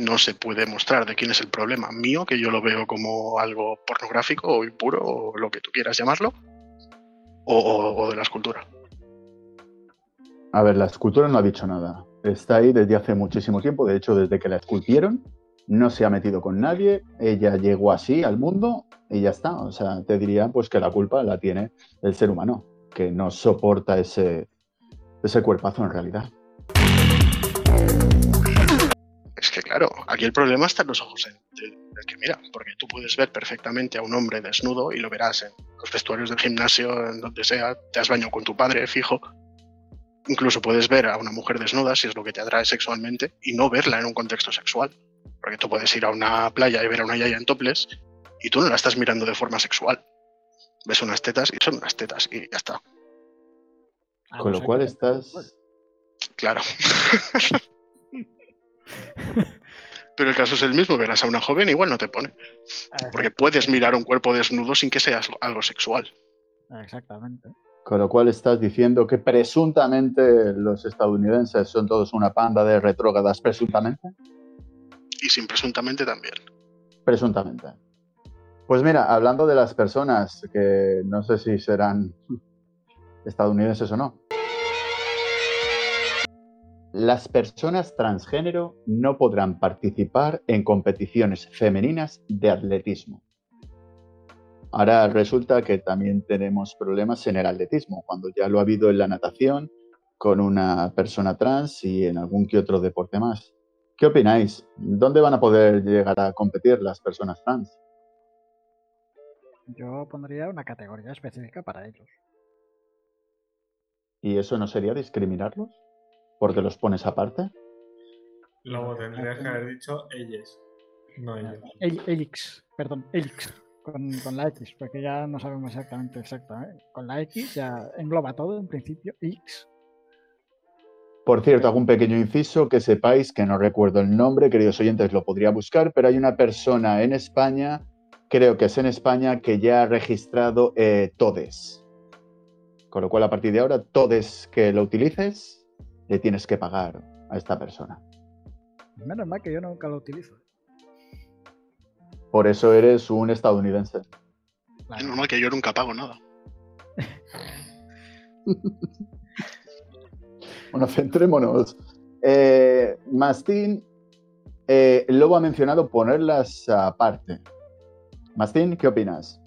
Speaker 3: no se puede mostrar de quién es el problema? ¿Mío, que yo lo veo como algo pornográfico o impuro o lo que tú quieras llamarlo? ¿O, de la escultura?
Speaker 2: A ver, la escultura no ha dicho nada. Está ahí desde hace muchísimo tiempo. De hecho, desde que la esculpieron, no se ha metido con nadie. Ella llegó así al mundo y ya está. O sea, te diría pues que la culpa la tiene el ser humano, que no soporta ese, ese cuerpazo en realidad.
Speaker 3: Que claro, aquí el problema está en los ojos del, que mira, porque tú puedes ver perfectamente a un hombre desnudo y lo verás en los vestuarios del gimnasio, en donde sea, te has bañado con tu padre, fijo. Incluso puedes ver a una mujer desnuda, si es lo que te atrae sexualmente, y no verla en un contexto sexual. Porque tú puedes ir a una playa y ver a una yaya en toples y tú no la estás mirando de forma sexual. Ves unas tetas y son unas tetas y ya está.
Speaker 5: A
Speaker 2: Con
Speaker 5: no
Speaker 2: lo cual estás...
Speaker 3: Claro. Pero el caso es el mismo, verás a una joven igual no te pone. Porque puedes mirar un cuerpo desnudo sin que sea algo sexual.
Speaker 5: Exactamente.
Speaker 2: Con lo cual estás diciendo que presuntamente los estadounidenses son todos una panda de retrógradas, presuntamente.
Speaker 3: Y sin presuntamente también.
Speaker 2: Presuntamente. Pues mira, hablando de las personas que no sé si serán estadounidenses o no. Las personas transgénero no podrán participar en competiciones femeninas de atletismo. Ahora resulta que también tenemos problemas en el atletismo, cuando ya lo ha habido en la natación, con una persona trans y en algún que otro deporte más. ¿Qué opináis? ¿Dónde van a poder llegar a competir las personas trans?
Speaker 5: Yo pondría una categoría específica para ellos.
Speaker 2: ¿Y eso no sería discriminarlos? ¿Porque los pones aparte?
Speaker 4: Luego tendrías que haber dicho ellos, no ellos.
Speaker 5: El- Elix, perdón, Elix, con, con la X, porque ya no sabemos exactamente exactamente. Con la X ya engloba todo en principio, Elix.
Speaker 2: Por cierto, hago un pequeño inciso, que sepáis que no recuerdo el nombre, queridos oyentes, lo podría buscar, pero hay una persona en España, creo que es en España, que ya ha registrado eh, Todes. Con lo cual, a partir de ahora, Todes que lo utilices, le tienes que pagar a esta persona.
Speaker 5: Menos mal que yo nunca lo utilizo.
Speaker 2: Por eso eres un estadounidense.
Speaker 3: Es normal que yo nunca pago nada.
Speaker 2: Bueno, centrémonos. Eh, Mastín, eh, Lobo ha mencionado ponerlas aparte. Mastín, ¿qué opinas?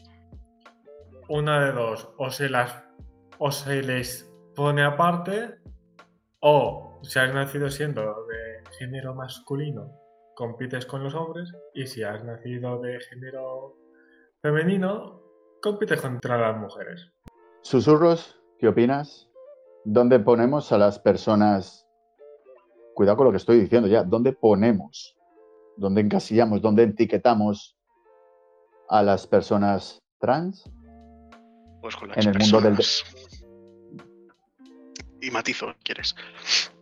Speaker 4: Una de dos, o se las o se les pone aparte, o si has nacido siendo de género masculino, compites con los hombres, y si has nacido de género femenino, compites contra las mujeres.
Speaker 2: Susurros, ¿qué opinas? ¿Dónde ponemos a las personas? Cuidado con lo que estoy diciendo ya. ¿Dónde ponemos? ¿Dónde encasillamos? ¿Dónde etiquetamos a las personas trans?
Speaker 3: Pues con las
Speaker 2: En el mundo del-
Speaker 3: personas. Y matizo, ¿quieres?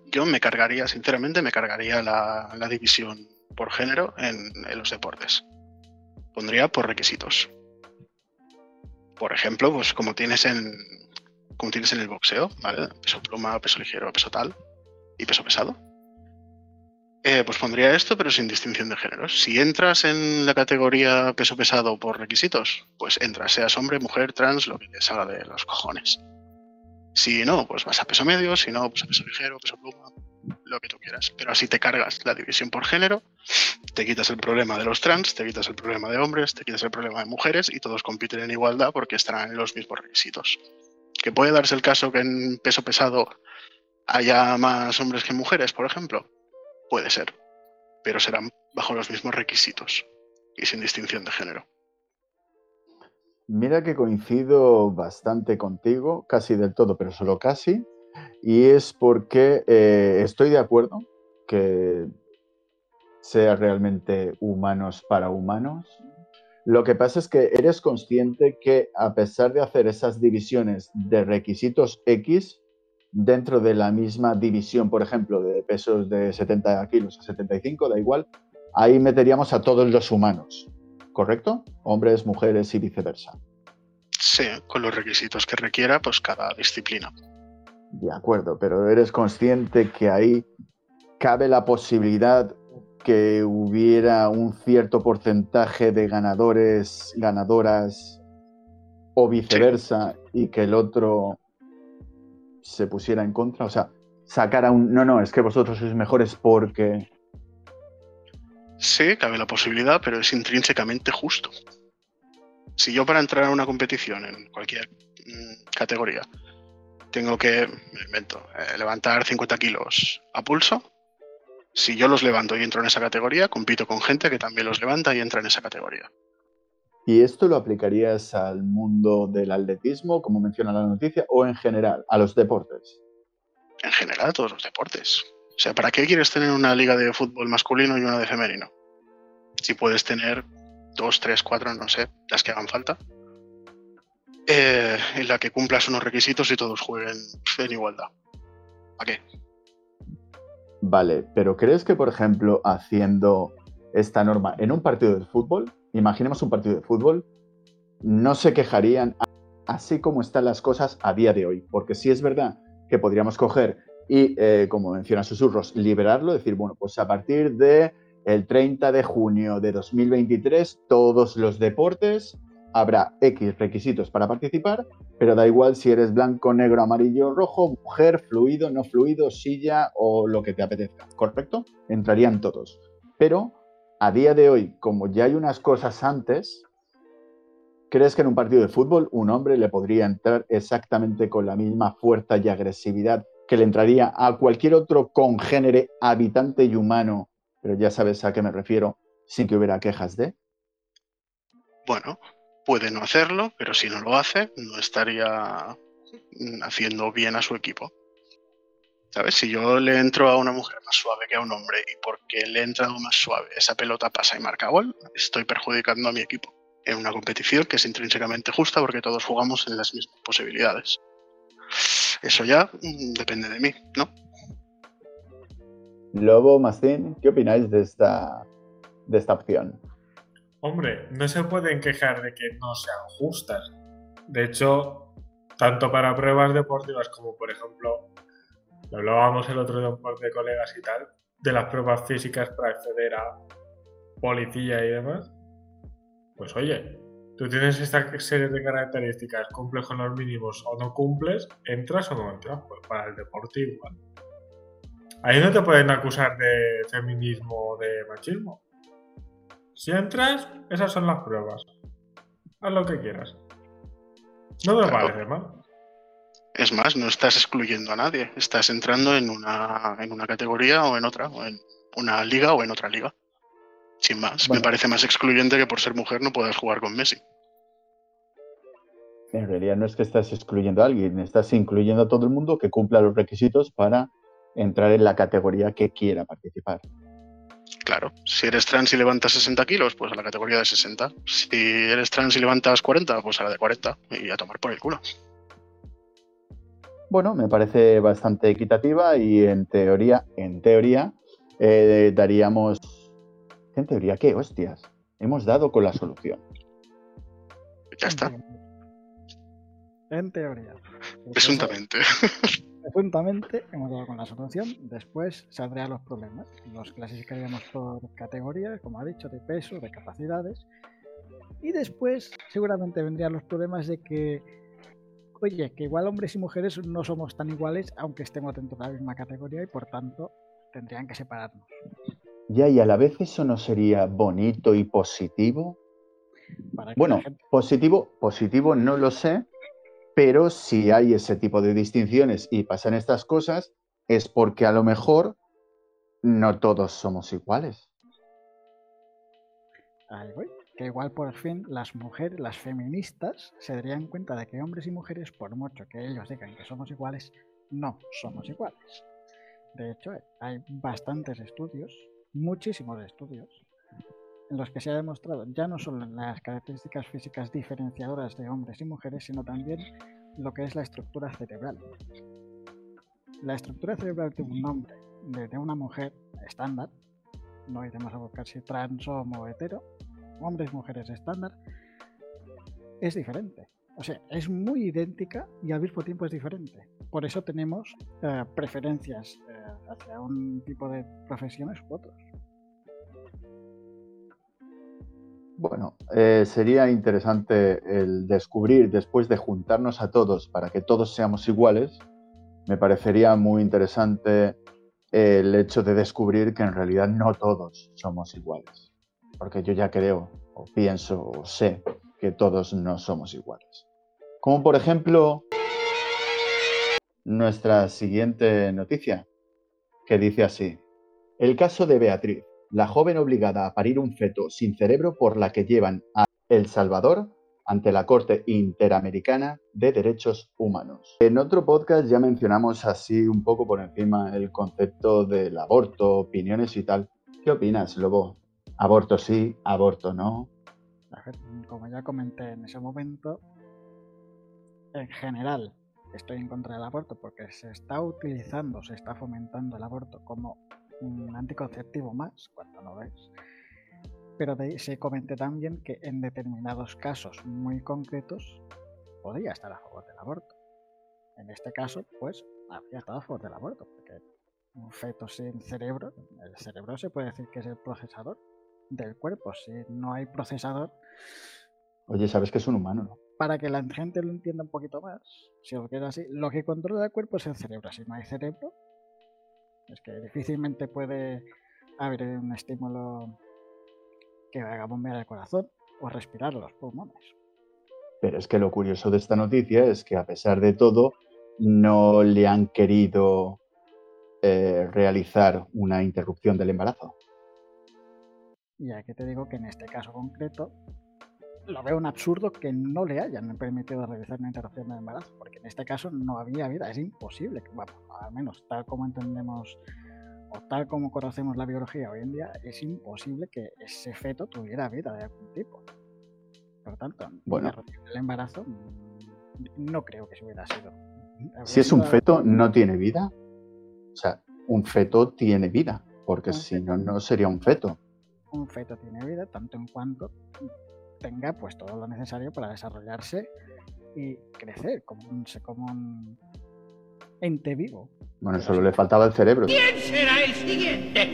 Speaker 3: Yo me cargaría, sinceramente, me cargaría la, división por género en, en los deportes. Pondría por requisitos. Por ejemplo, pues como tienes en como tienes en el boxeo, ¿vale? Peso pluma, peso ligero, peso tal y peso pesado. Eh, pues pondría esto, pero sin distinción de géneros. Si entras en la categoría peso pesado por requisitos, pues entras, seas hombre, mujer, trans, lo que te salga de los cojones. Si no, pues vas a peso medio, si no, pues a peso ligero, peso pluma, lo que tú quieras. Pero así te cargas la división por género, te quitas el problema de los trans, te quitas el problema de hombres, te quitas el problema de mujeres y todos compiten en igualdad porque estarán en los mismos requisitos. Que puede darse el caso que en peso pesado haya más hombres que mujeres, por ejemplo. Puede ser, pero serán bajo los mismos requisitos y sin distinción de género.
Speaker 2: Mira que coincido bastante contigo, casi del todo, pero solo casi. Y es porque eh, estoy de acuerdo que sea realmente humanos para humanos. Lo que pasa es que eres consciente que a pesar de hacer esas divisiones de requisitos X, dentro de la misma división, por ejemplo, de pesos de 70 kilos a 75, da igual, ahí meteríamos a todos los humanos, ¿correcto? Hombres, mujeres y viceversa.
Speaker 3: Sí, con los requisitos que requiera, pues cada disciplina.
Speaker 2: De acuerdo, pero eres consciente que ahí cabe la posibilidad que hubiera un cierto porcentaje de ganadores, ganadoras o viceversa y que el otro se pusiera en contra, o sea, sacara un no, no, es que vosotros sois mejores porque
Speaker 3: Sí, cabe la posibilidad, pero es intrínsecamente justo. Si yo para entrar a una competición en cualquier mm, categoría tengo que, me invento, eh, levantar 50 kilos a pulso, si yo los levanto y entro en esa categoría, compito con gente que también los levanta y entra en esa categoría.
Speaker 2: ¿Y esto lo aplicarías al mundo del atletismo, como menciona la noticia, o en general, a los deportes?
Speaker 3: En general, a todos los deportes. O sea, ¿para qué quieres tener una liga de fútbol masculino y una de femenino? Si puedes tener dos, tres, cuatro, no sé, las que hagan falta, eh, en la que cumplas unos requisitos y todos jueguen en igualdad. ¿A qué?
Speaker 2: Vale, pero ¿crees que, por ejemplo, haciendo esta norma en un partido de fútbol, imaginemos un partido de fútbol, no se quejarían así como están las cosas a día de hoy? Porque sí es verdad que podríamos coger y, eh, como menciona Susurros, liberarlo, decir, bueno, pues a partir de el 30 de junio de 2023, todos los deportes habrá X requisitos para participar, pero da igual si eres blanco, negro, amarillo, rojo, mujer, fluido, no fluido, silla o lo que te apetezca, ¿correcto? Entrarían todos. Pero a día de hoy, como ya hay unas cosas antes, ¿crees que en un partido de fútbol un hombre le podría entrar exactamente con la misma fuerza y agresividad que le entraría a cualquier otro congénere habitante y humano, pero ya sabes a qué me refiero, sin que hubiera quejas de?
Speaker 3: Bueno, puede no hacerlo, pero si no lo hace, no estaría haciendo bien a su equipo. ¿Sabes? Si yo le entro a una mujer más suave que a un hombre y porque le he entrado más suave esa pelota pasa y marca gol, estoy perjudicando a mi equipo en una competición que es intrínsecamente justa porque todos jugamos en las mismas posibilidades. Eso ya mm, depende de mí, ¿no?
Speaker 2: Lobo, Mastín, ¿qué opináis de esta, de esta opción?
Speaker 4: Hombre, no se pueden quejar de que no sean justas. De hecho, tanto para pruebas deportivas como, por ejemplo, lo hablábamos el otro día un par de colegas y tal, de las pruebas físicas para acceder a policía y demás, pues oye, tú tienes esta serie de características, cumples con los mínimos o no cumples, entras o no entras, pues para el deportivo. igual. Ahí no te pueden acusar de feminismo o de machismo. Si entras, esas son las pruebas. Haz lo que quieras. No me
Speaker 3: Claro.
Speaker 4: parece mal.
Speaker 3: Es más, no estás excluyendo a nadie, estás entrando en una, en una categoría o en otra, o en una liga o en otra liga. Sin más,
Speaker 2: Bueno.
Speaker 3: me parece más excluyente que por ser mujer no puedas jugar con Messi.
Speaker 2: En realidad no es que estás excluyendo a alguien, estás incluyendo a todo el mundo que cumpla los requisitos para entrar en la categoría que quiera participar.
Speaker 3: Claro, si eres trans y levantas 60 kilos, pues a la categoría de 60. Si eres trans y levantas 40, pues a la de 40. Y a tomar por el culo.
Speaker 2: Bueno, me parece bastante equitativa y en teoría, en teoría, eh, daríamos. ¿En teoría qué? Hostias. Hemos dado con la solución.
Speaker 3: Ya está,
Speaker 5: En teoría.
Speaker 3: presuntamente.
Speaker 5: Presuntamente hemos dado con la solución. Después saldrían los problemas. Los clasificaríamos por categorías, como ha dicho, de peso, de capacidades. Y después seguramente vendrían los problemas de que, oye, que igual hombres y mujeres no somos tan iguales, aunque estemos dentro de la misma categoría y por tanto tendrían que separarnos.
Speaker 2: Ya, y a la vez eso no sería bonito y positivo. Bueno,
Speaker 5: gente-
Speaker 2: positivo, positivo no lo sé, pero si hay ese tipo de distinciones y pasan estas cosas, es porque a lo mejor no todos somos iguales.
Speaker 5: Que igual por fin las mujeres, las feministas, se darían cuenta de que hombres y mujeres, por mucho que ellos digan que somos iguales, no somos iguales. De hecho, hay bastantes estudios, muchísimos estudios, en los que se ha demostrado ya no solo las características físicas diferenciadoras de hombres y mujeres, sino también lo que es la estructura cerebral. La estructura cerebral de un hombre, de, una mujer estándar, no iremos a buscar si trans, homo o hetero, hombres, mujeres estándar, es diferente. O sea, es muy idéntica y al mismo tiempo es diferente. Por eso tenemos eh, preferencias eh, hacia un tipo de profesiones u otros.
Speaker 2: Bueno, eh, sería interesante el descubrir, después de juntarnos a todos para que todos seamos iguales, me parecería muy interesante el hecho de descubrir que en realidad no todos somos iguales. Porque yo ya creo, o pienso, o sé que todos no somos iguales. Como por ejemplo nuestra siguiente noticia, que dice así. El caso de Beatriz, la joven obligada a parir un feto sin cerebro por la que llevan a El Salvador ante la Corte Interamericana de Derechos Humanos. En otro podcast ya mencionamos así un poco por encima el concepto del aborto, opiniones y tal. ¿Qué opinas, Lobo? ¿Aborto sí, aborto no?
Speaker 5: Como ya comenté en ese momento, en general estoy en contra del aborto porque se está utilizando, se está fomentando el aborto como un anticonceptivo más, cuando no ves. Pero de se comenté también que en determinados casos muy concretos podría estar a favor del aborto. En este caso, pues, habría estado a favor del aborto, porque un feto sin cerebro, el cerebro se puede decir que es el procesador del cuerpo. Si no hay procesador.
Speaker 2: Oye, sabes que es un humano, ¿no?
Speaker 5: Para que la gente lo entienda un poquito más, si lo quieres así, lo que controla el cuerpo es el cerebro. Si no hay cerebro, es que difícilmente puede haber un estímulo que haga bombear el corazón o respirar los pulmones.
Speaker 2: Pero es que lo curioso de esta noticia es que a pesar de todo, no le han querido eh, realizar una interrupción del embarazo.
Speaker 5: Y aquí te digo que en este caso concreto lo veo un absurdo que no le hayan permitido realizar una interrupción del embarazo, porque en este caso no había vida, es imposible, bueno, al menos tal como entendemos o tal como conocemos la biología hoy en día, es imposible que ese feto tuviera vida de algún tipo. Por lo tanto,
Speaker 2: bueno.
Speaker 5: el embarazo mm, no creo que se hubiera sido.
Speaker 2: Si es un feto, no tiene vida. O sea, un feto tiene vida, porque si no, no sería un feto.
Speaker 5: Un feto tiene vida tanto en cuanto tenga pues todo lo necesario para desarrollarse y crecer como un, como un ente vivo.
Speaker 2: Bueno, solo le faltaba el cerebro.
Speaker 11: ¿Quién será el siguiente?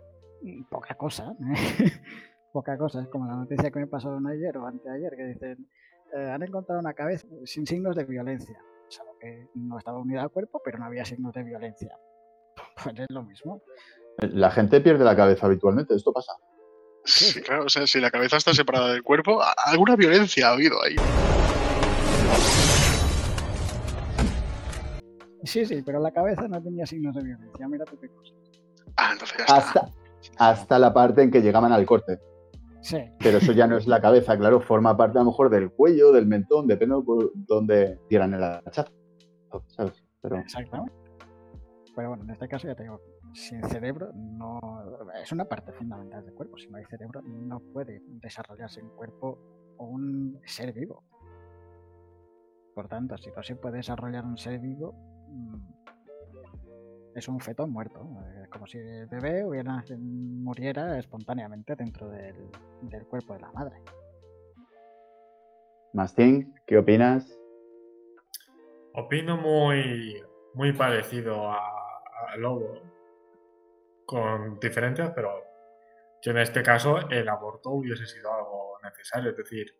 Speaker 5: Poca cosa. Poca cosa. Es como la noticia que me pasó ayer o anteayer que dicen eh, han encontrado una cabeza sin signos de violencia. O que no estaba unida al cuerpo, pero no había signos de violencia. Pues es lo mismo.
Speaker 2: La gente pierde la cabeza habitualmente, esto pasa.
Speaker 3: Sí, claro, o sea, si la cabeza está separada del cuerpo, alguna violencia ha habido ahí.
Speaker 5: Sí, sí, pero la cabeza no tenía signos de violencia, mira tú qué cosa.
Speaker 3: Ah, entonces ya está.
Speaker 2: Hasta, hasta la parte en que llegaban al corte.
Speaker 5: Sí.
Speaker 2: Pero eso ya no es la cabeza, claro, forma parte a lo mejor del cuello, del mentón, depende de dónde tiran el hachazo, ¿sabes? Pero...
Speaker 5: Exactamente. Pero bueno, en este caso ya te digo, sin cerebro no es una parte fundamental del cuerpo. Si no hay cerebro, no puede desarrollarse un cuerpo o un ser vivo. Por tanto, si no se puede desarrollar un ser vivo, mm, es un feto muerto. Es como si el bebé hubiera, muriera espontáneamente dentro del, del cuerpo de la madre.
Speaker 2: Mastín, ¿qué opinas?
Speaker 4: Opino muy, muy parecido a, a Lobo con diferencias, pero yo en este caso el aborto hubiese sido algo necesario. Es decir,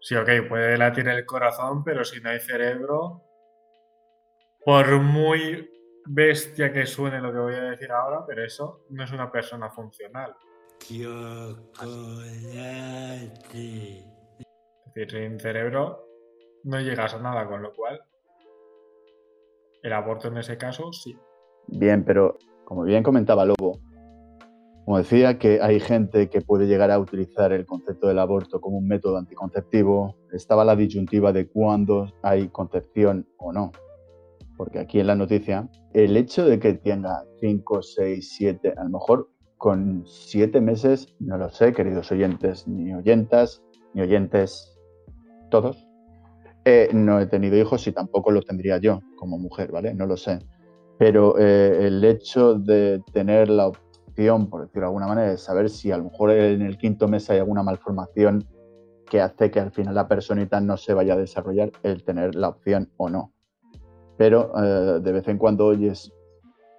Speaker 4: sí, ok, puede latir el corazón, pero si no hay cerebro, por muy bestia que suene lo que voy a decir ahora, pero eso no es una persona funcional. Es decir, sin cerebro no llegas a nada, con lo cual el aborto en ese caso sí.
Speaker 2: Bien, pero como bien comentaba Lobo, como decía que hay gente que puede llegar a utilizar el concepto del aborto como un método anticonceptivo, estaba la disyuntiva de cuándo hay concepción o no. Porque aquí en la noticia, el hecho de que tenga 5, 6, 7, a lo mejor con 7 meses, no lo sé, queridos oyentes, ni oyentas, ni oyentes, todos, eh, no he tenido hijos y tampoco lo tendría yo como mujer, ¿vale? No lo sé. Pero eh, el hecho de tener la opción, por decirlo de alguna manera, de saber si a lo mejor en el quinto mes hay alguna malformación, que hace que al final la personita no se vaya a desarrollar el tener la opción o no. Pero eh, de vez en cuando oyes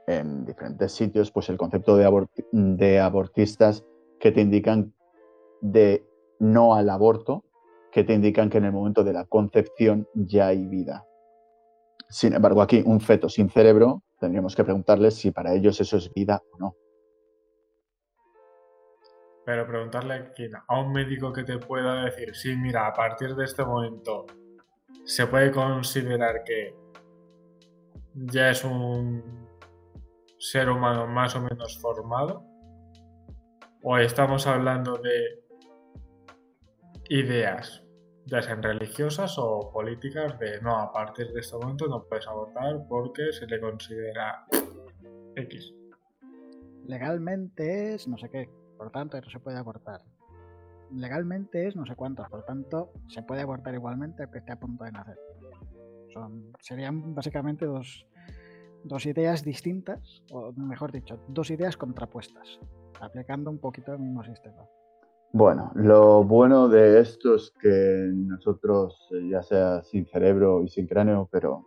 Speaker 2: en diferentes sitios pues el concepto de, aborti- de abortistas que te indican de no al aborto, que te indican que en el momento de la concepción ya hay vida. Sin embargo, aquí un feto sin cerebro, tendríamos que preguntarles si para ellos eso es vida o no.
Speaker 4: Pero preguntarle a un médico que te pueda decir, sí, mira, a partir de este momento se puede considerar que ya es un ser humano más o menos formado. O estamos hablando de ideas, ya sean religiosas o políticas, de no, a partir de este momento no puedes abortar porque se le considera X.
Speaker 5: Legalmente es no sé qué, por tanto no se puede abortar. Legalmente es no sé cuántos, por tanto se puede abortar igualmente aunque esté a punto de nacer. Son, serían básicamente dos, dos ideas distintas, o mejor dicho, dos ideas contrapuestas, aplicando un poquito el mismo sistema.
Speaker 2: Bueno, lo bueno de esto es que nosotros, eh, ya sea sin cerebro y sin cráneo, pero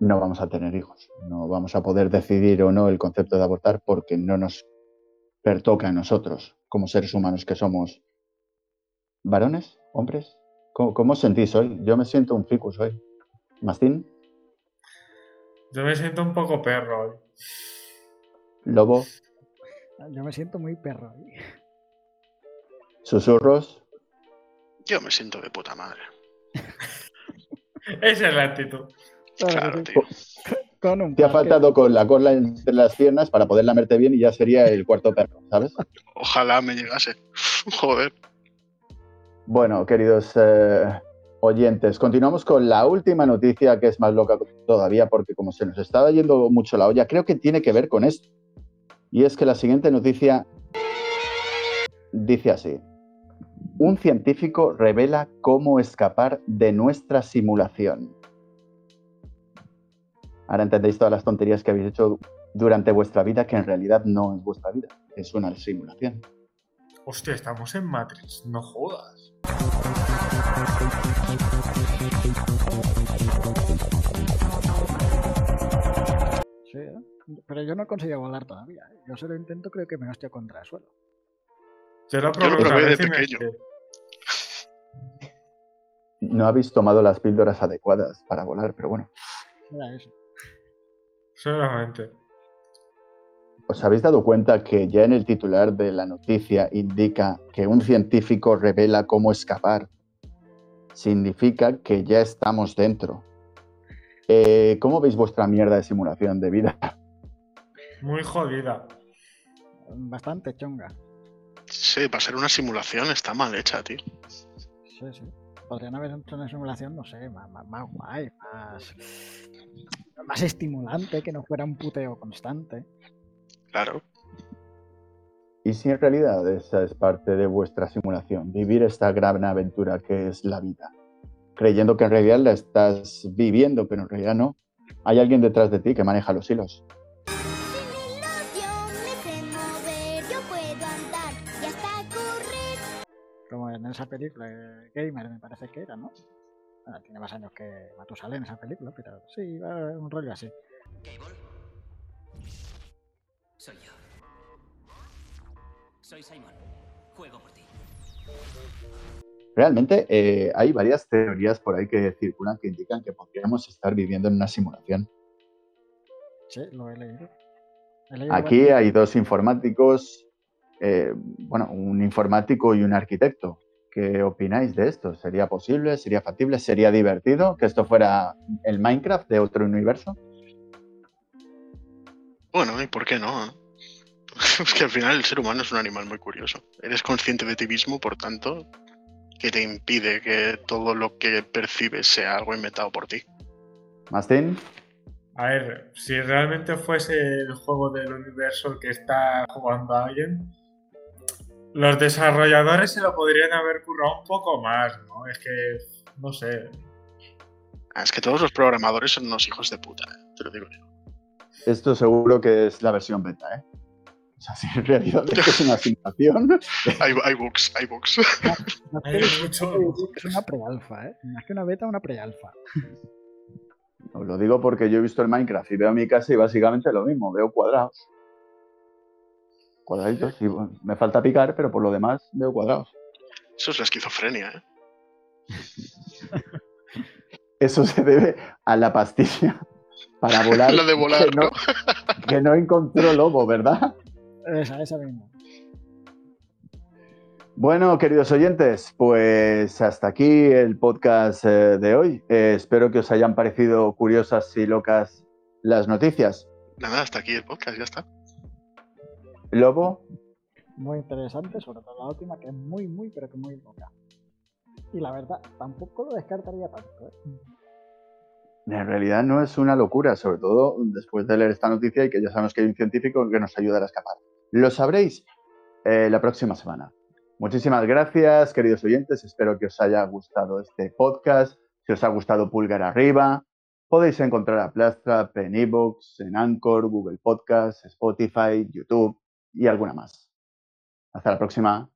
Speaker 2: no vamos a tener hijos. No vamos a poder decidir o no el concepto de abortar porque no nos pertoca a nosotros, como seres humanos que somos varones, hombres. ¿Cómo, cómo os sentís hoy? Yo me siento un ficus hoy. Mastín,
Speaker 4: Yo me siento un poco perro hoy.
Speaker 2: lobo,
Speaker 5: Yo me siento muy perro.
Speaker 2: Susurros.
Speaker 3: Yo me siento de puta madre.
Speaker 4: Esa es la actitud.
Speaker 3: Claro, tío.
Speaker 5: Con un
Speaker 2: Te ha faltado con la cola entre las piernas para poder lamerte bien y ya sería el cuarto perro, ¿sabes?
Speaker 3: Ojalá me llegase. Joder.
Speaker 2: Bueno, queridos eh, oyentes, continuamos con la última noticia que es más loca todavía porque como se nos estaba yendo mucho la olla, creo que tiene que ver con esto. Y es que la siguiente noticia dice así. Un científico revela cómo escapar de nuestra simulación. Ahora entendéis todas las tonterías que habéis hecho durante vuestra vida que en realidad no es vuestra vida, es una simulación.
Speaker 4: Hostia, estamos en Matrix, no jodas.
Speaker 5: Sí, ¿eh? pero yo no consigo volar todavía. ¿eh? Yo solo intento, creo que me hostio contra el suelo.
Speaker 4: Yo lo
Speaker 3: Yo lo
Speaker 4: probé
Speaker 3: probé de pequeño.
Speaker 2: No habéis tomado las píldoras adecuadas para volar, pero bueno.
Speaker 5: Era eso.
Speaker 4: Seguramente.
Speaker 2: ¿Os habéis dado cuenta que ya en el titular de la noticia indica que un científico revela cómo escapar? Significa que ya estamos dentro. Eh, ¿Cómo veis vuestra mierda de simulación de vida?
Speaker 4: Muy jodida.
Speaker 5: Bastante chonga.
Speaker 3: Sí, para ser una simulación está mal hecha, tío.
Speaker 5: Sí, sí. Podrían haber hecho una simulación, no sé, más, más, más guay, más, más estimulante, que no fuera un puteo constante.
Speaker 3: Claro.
Speaker 2: ¿Y si en realidad esa es parte de vuestra simulación? Vivir esta gran aventura que es la vida. Creyendo que en realidad la estás viviendo, pero en realidad no. Hay alguien detrás de ti que maneja los hilos.
Speaker 5: En esa película Gamer, me parece que era, ¿no? Bueno, tiene más años que Matusalén esa película, pero sí, va un rollo así.
Speaker 9: Soy yo. Soy Simon. Juego por ti.
Speaker 2: Realmente eh, hay varias teorías por ahí que circulan que indican que podríamos estar viviendo en una simulación.
Speaker 5: Sí, lo he leído. He leído
Speaker 2: Aquí hay dos informáticos, eh, bueno, un informático y un arquitecto. ¿Qué opináis de esto? ¿Sería posible? ¿Sería factible? ¿Sería divertido que esto fuera el Minecraft de otro universo?
Speaker 3: Bueno, ¿y por qué no? Es que al final el ser humano es un animal muy curioso. Eres consciente de ti mismo, por tanto, que te impide que todo lo que percibes sea algo inventado por ti.
Speaker 2: ¿Mastín?
Speaker 4: A ver, si realmente fuese el juego del universo el que está jugando a alguien, los desarrolladores se lo podrían haber currado un poco más, ¿no? Es que, no sé.
Speaker 3: Ah, Es que todos los programadores son unos hijos de puta, ¿eh? te lo digo yo.
Speaker 2: Esto seguro que es la versión beta, ¿eh? O sea, si en realidad esto es una simulación.
Speaker 3: Hay, hay bugs, hay bugs.
Speaker 5: No
Speaker 4: mucho-
Speaker 5: Es una pre-alfa, ¿eh? Más que una beta, una pre-alfa.
Speaker 2: Os lo digo porque yo he visto el Minecraft y veo mi casa y básicamente lo mismo, veo cuadrados. Cuadraditos, y bueno, me falta picar, pero por lo demás veo cuadrados.
Speaker 3: Eso es la esquizofrenia, ¿eh?
Speaker 2: Eso se debe a la pastilla para volar.
Speaker 3: La de volar,
Speaker 2: que no, que no encontró lobo, ¿verdad?
Speaker 5: Esa, esa misma.
Speaker 2: Bueno, queridos oyentes, pues hasta aquí el podcast eh, de hoy. Eh, espero que os hayan parecido curiosas y locas las noticias.
Speaker 3: Nada, hasta aquí el podcast, ya está.
Speaker 2: Lobo,
Speaker 5: Muy interesante, sobre todo la última, que es muy, muy, pero que muy loca. Y la verdad, tampoco lo descartaría tanto, ¿eh?
Speaker 2: en realidad no es una locura, sobre todo después de leer esta noticia y que ya sabemos que hay un científico que nos ayudará a escapar. Lo sabréis eh, la próxima semana. Muchísimas gracias, queridos oyentes. Espero que os haya gustado este podcast. Si os ha gustado, pulgar arriba. Podéis encontrar a Plastrap en iVoox, en Anchor, Google Podcast, Spotify, YouTube y alguna más. Hasta la próxima.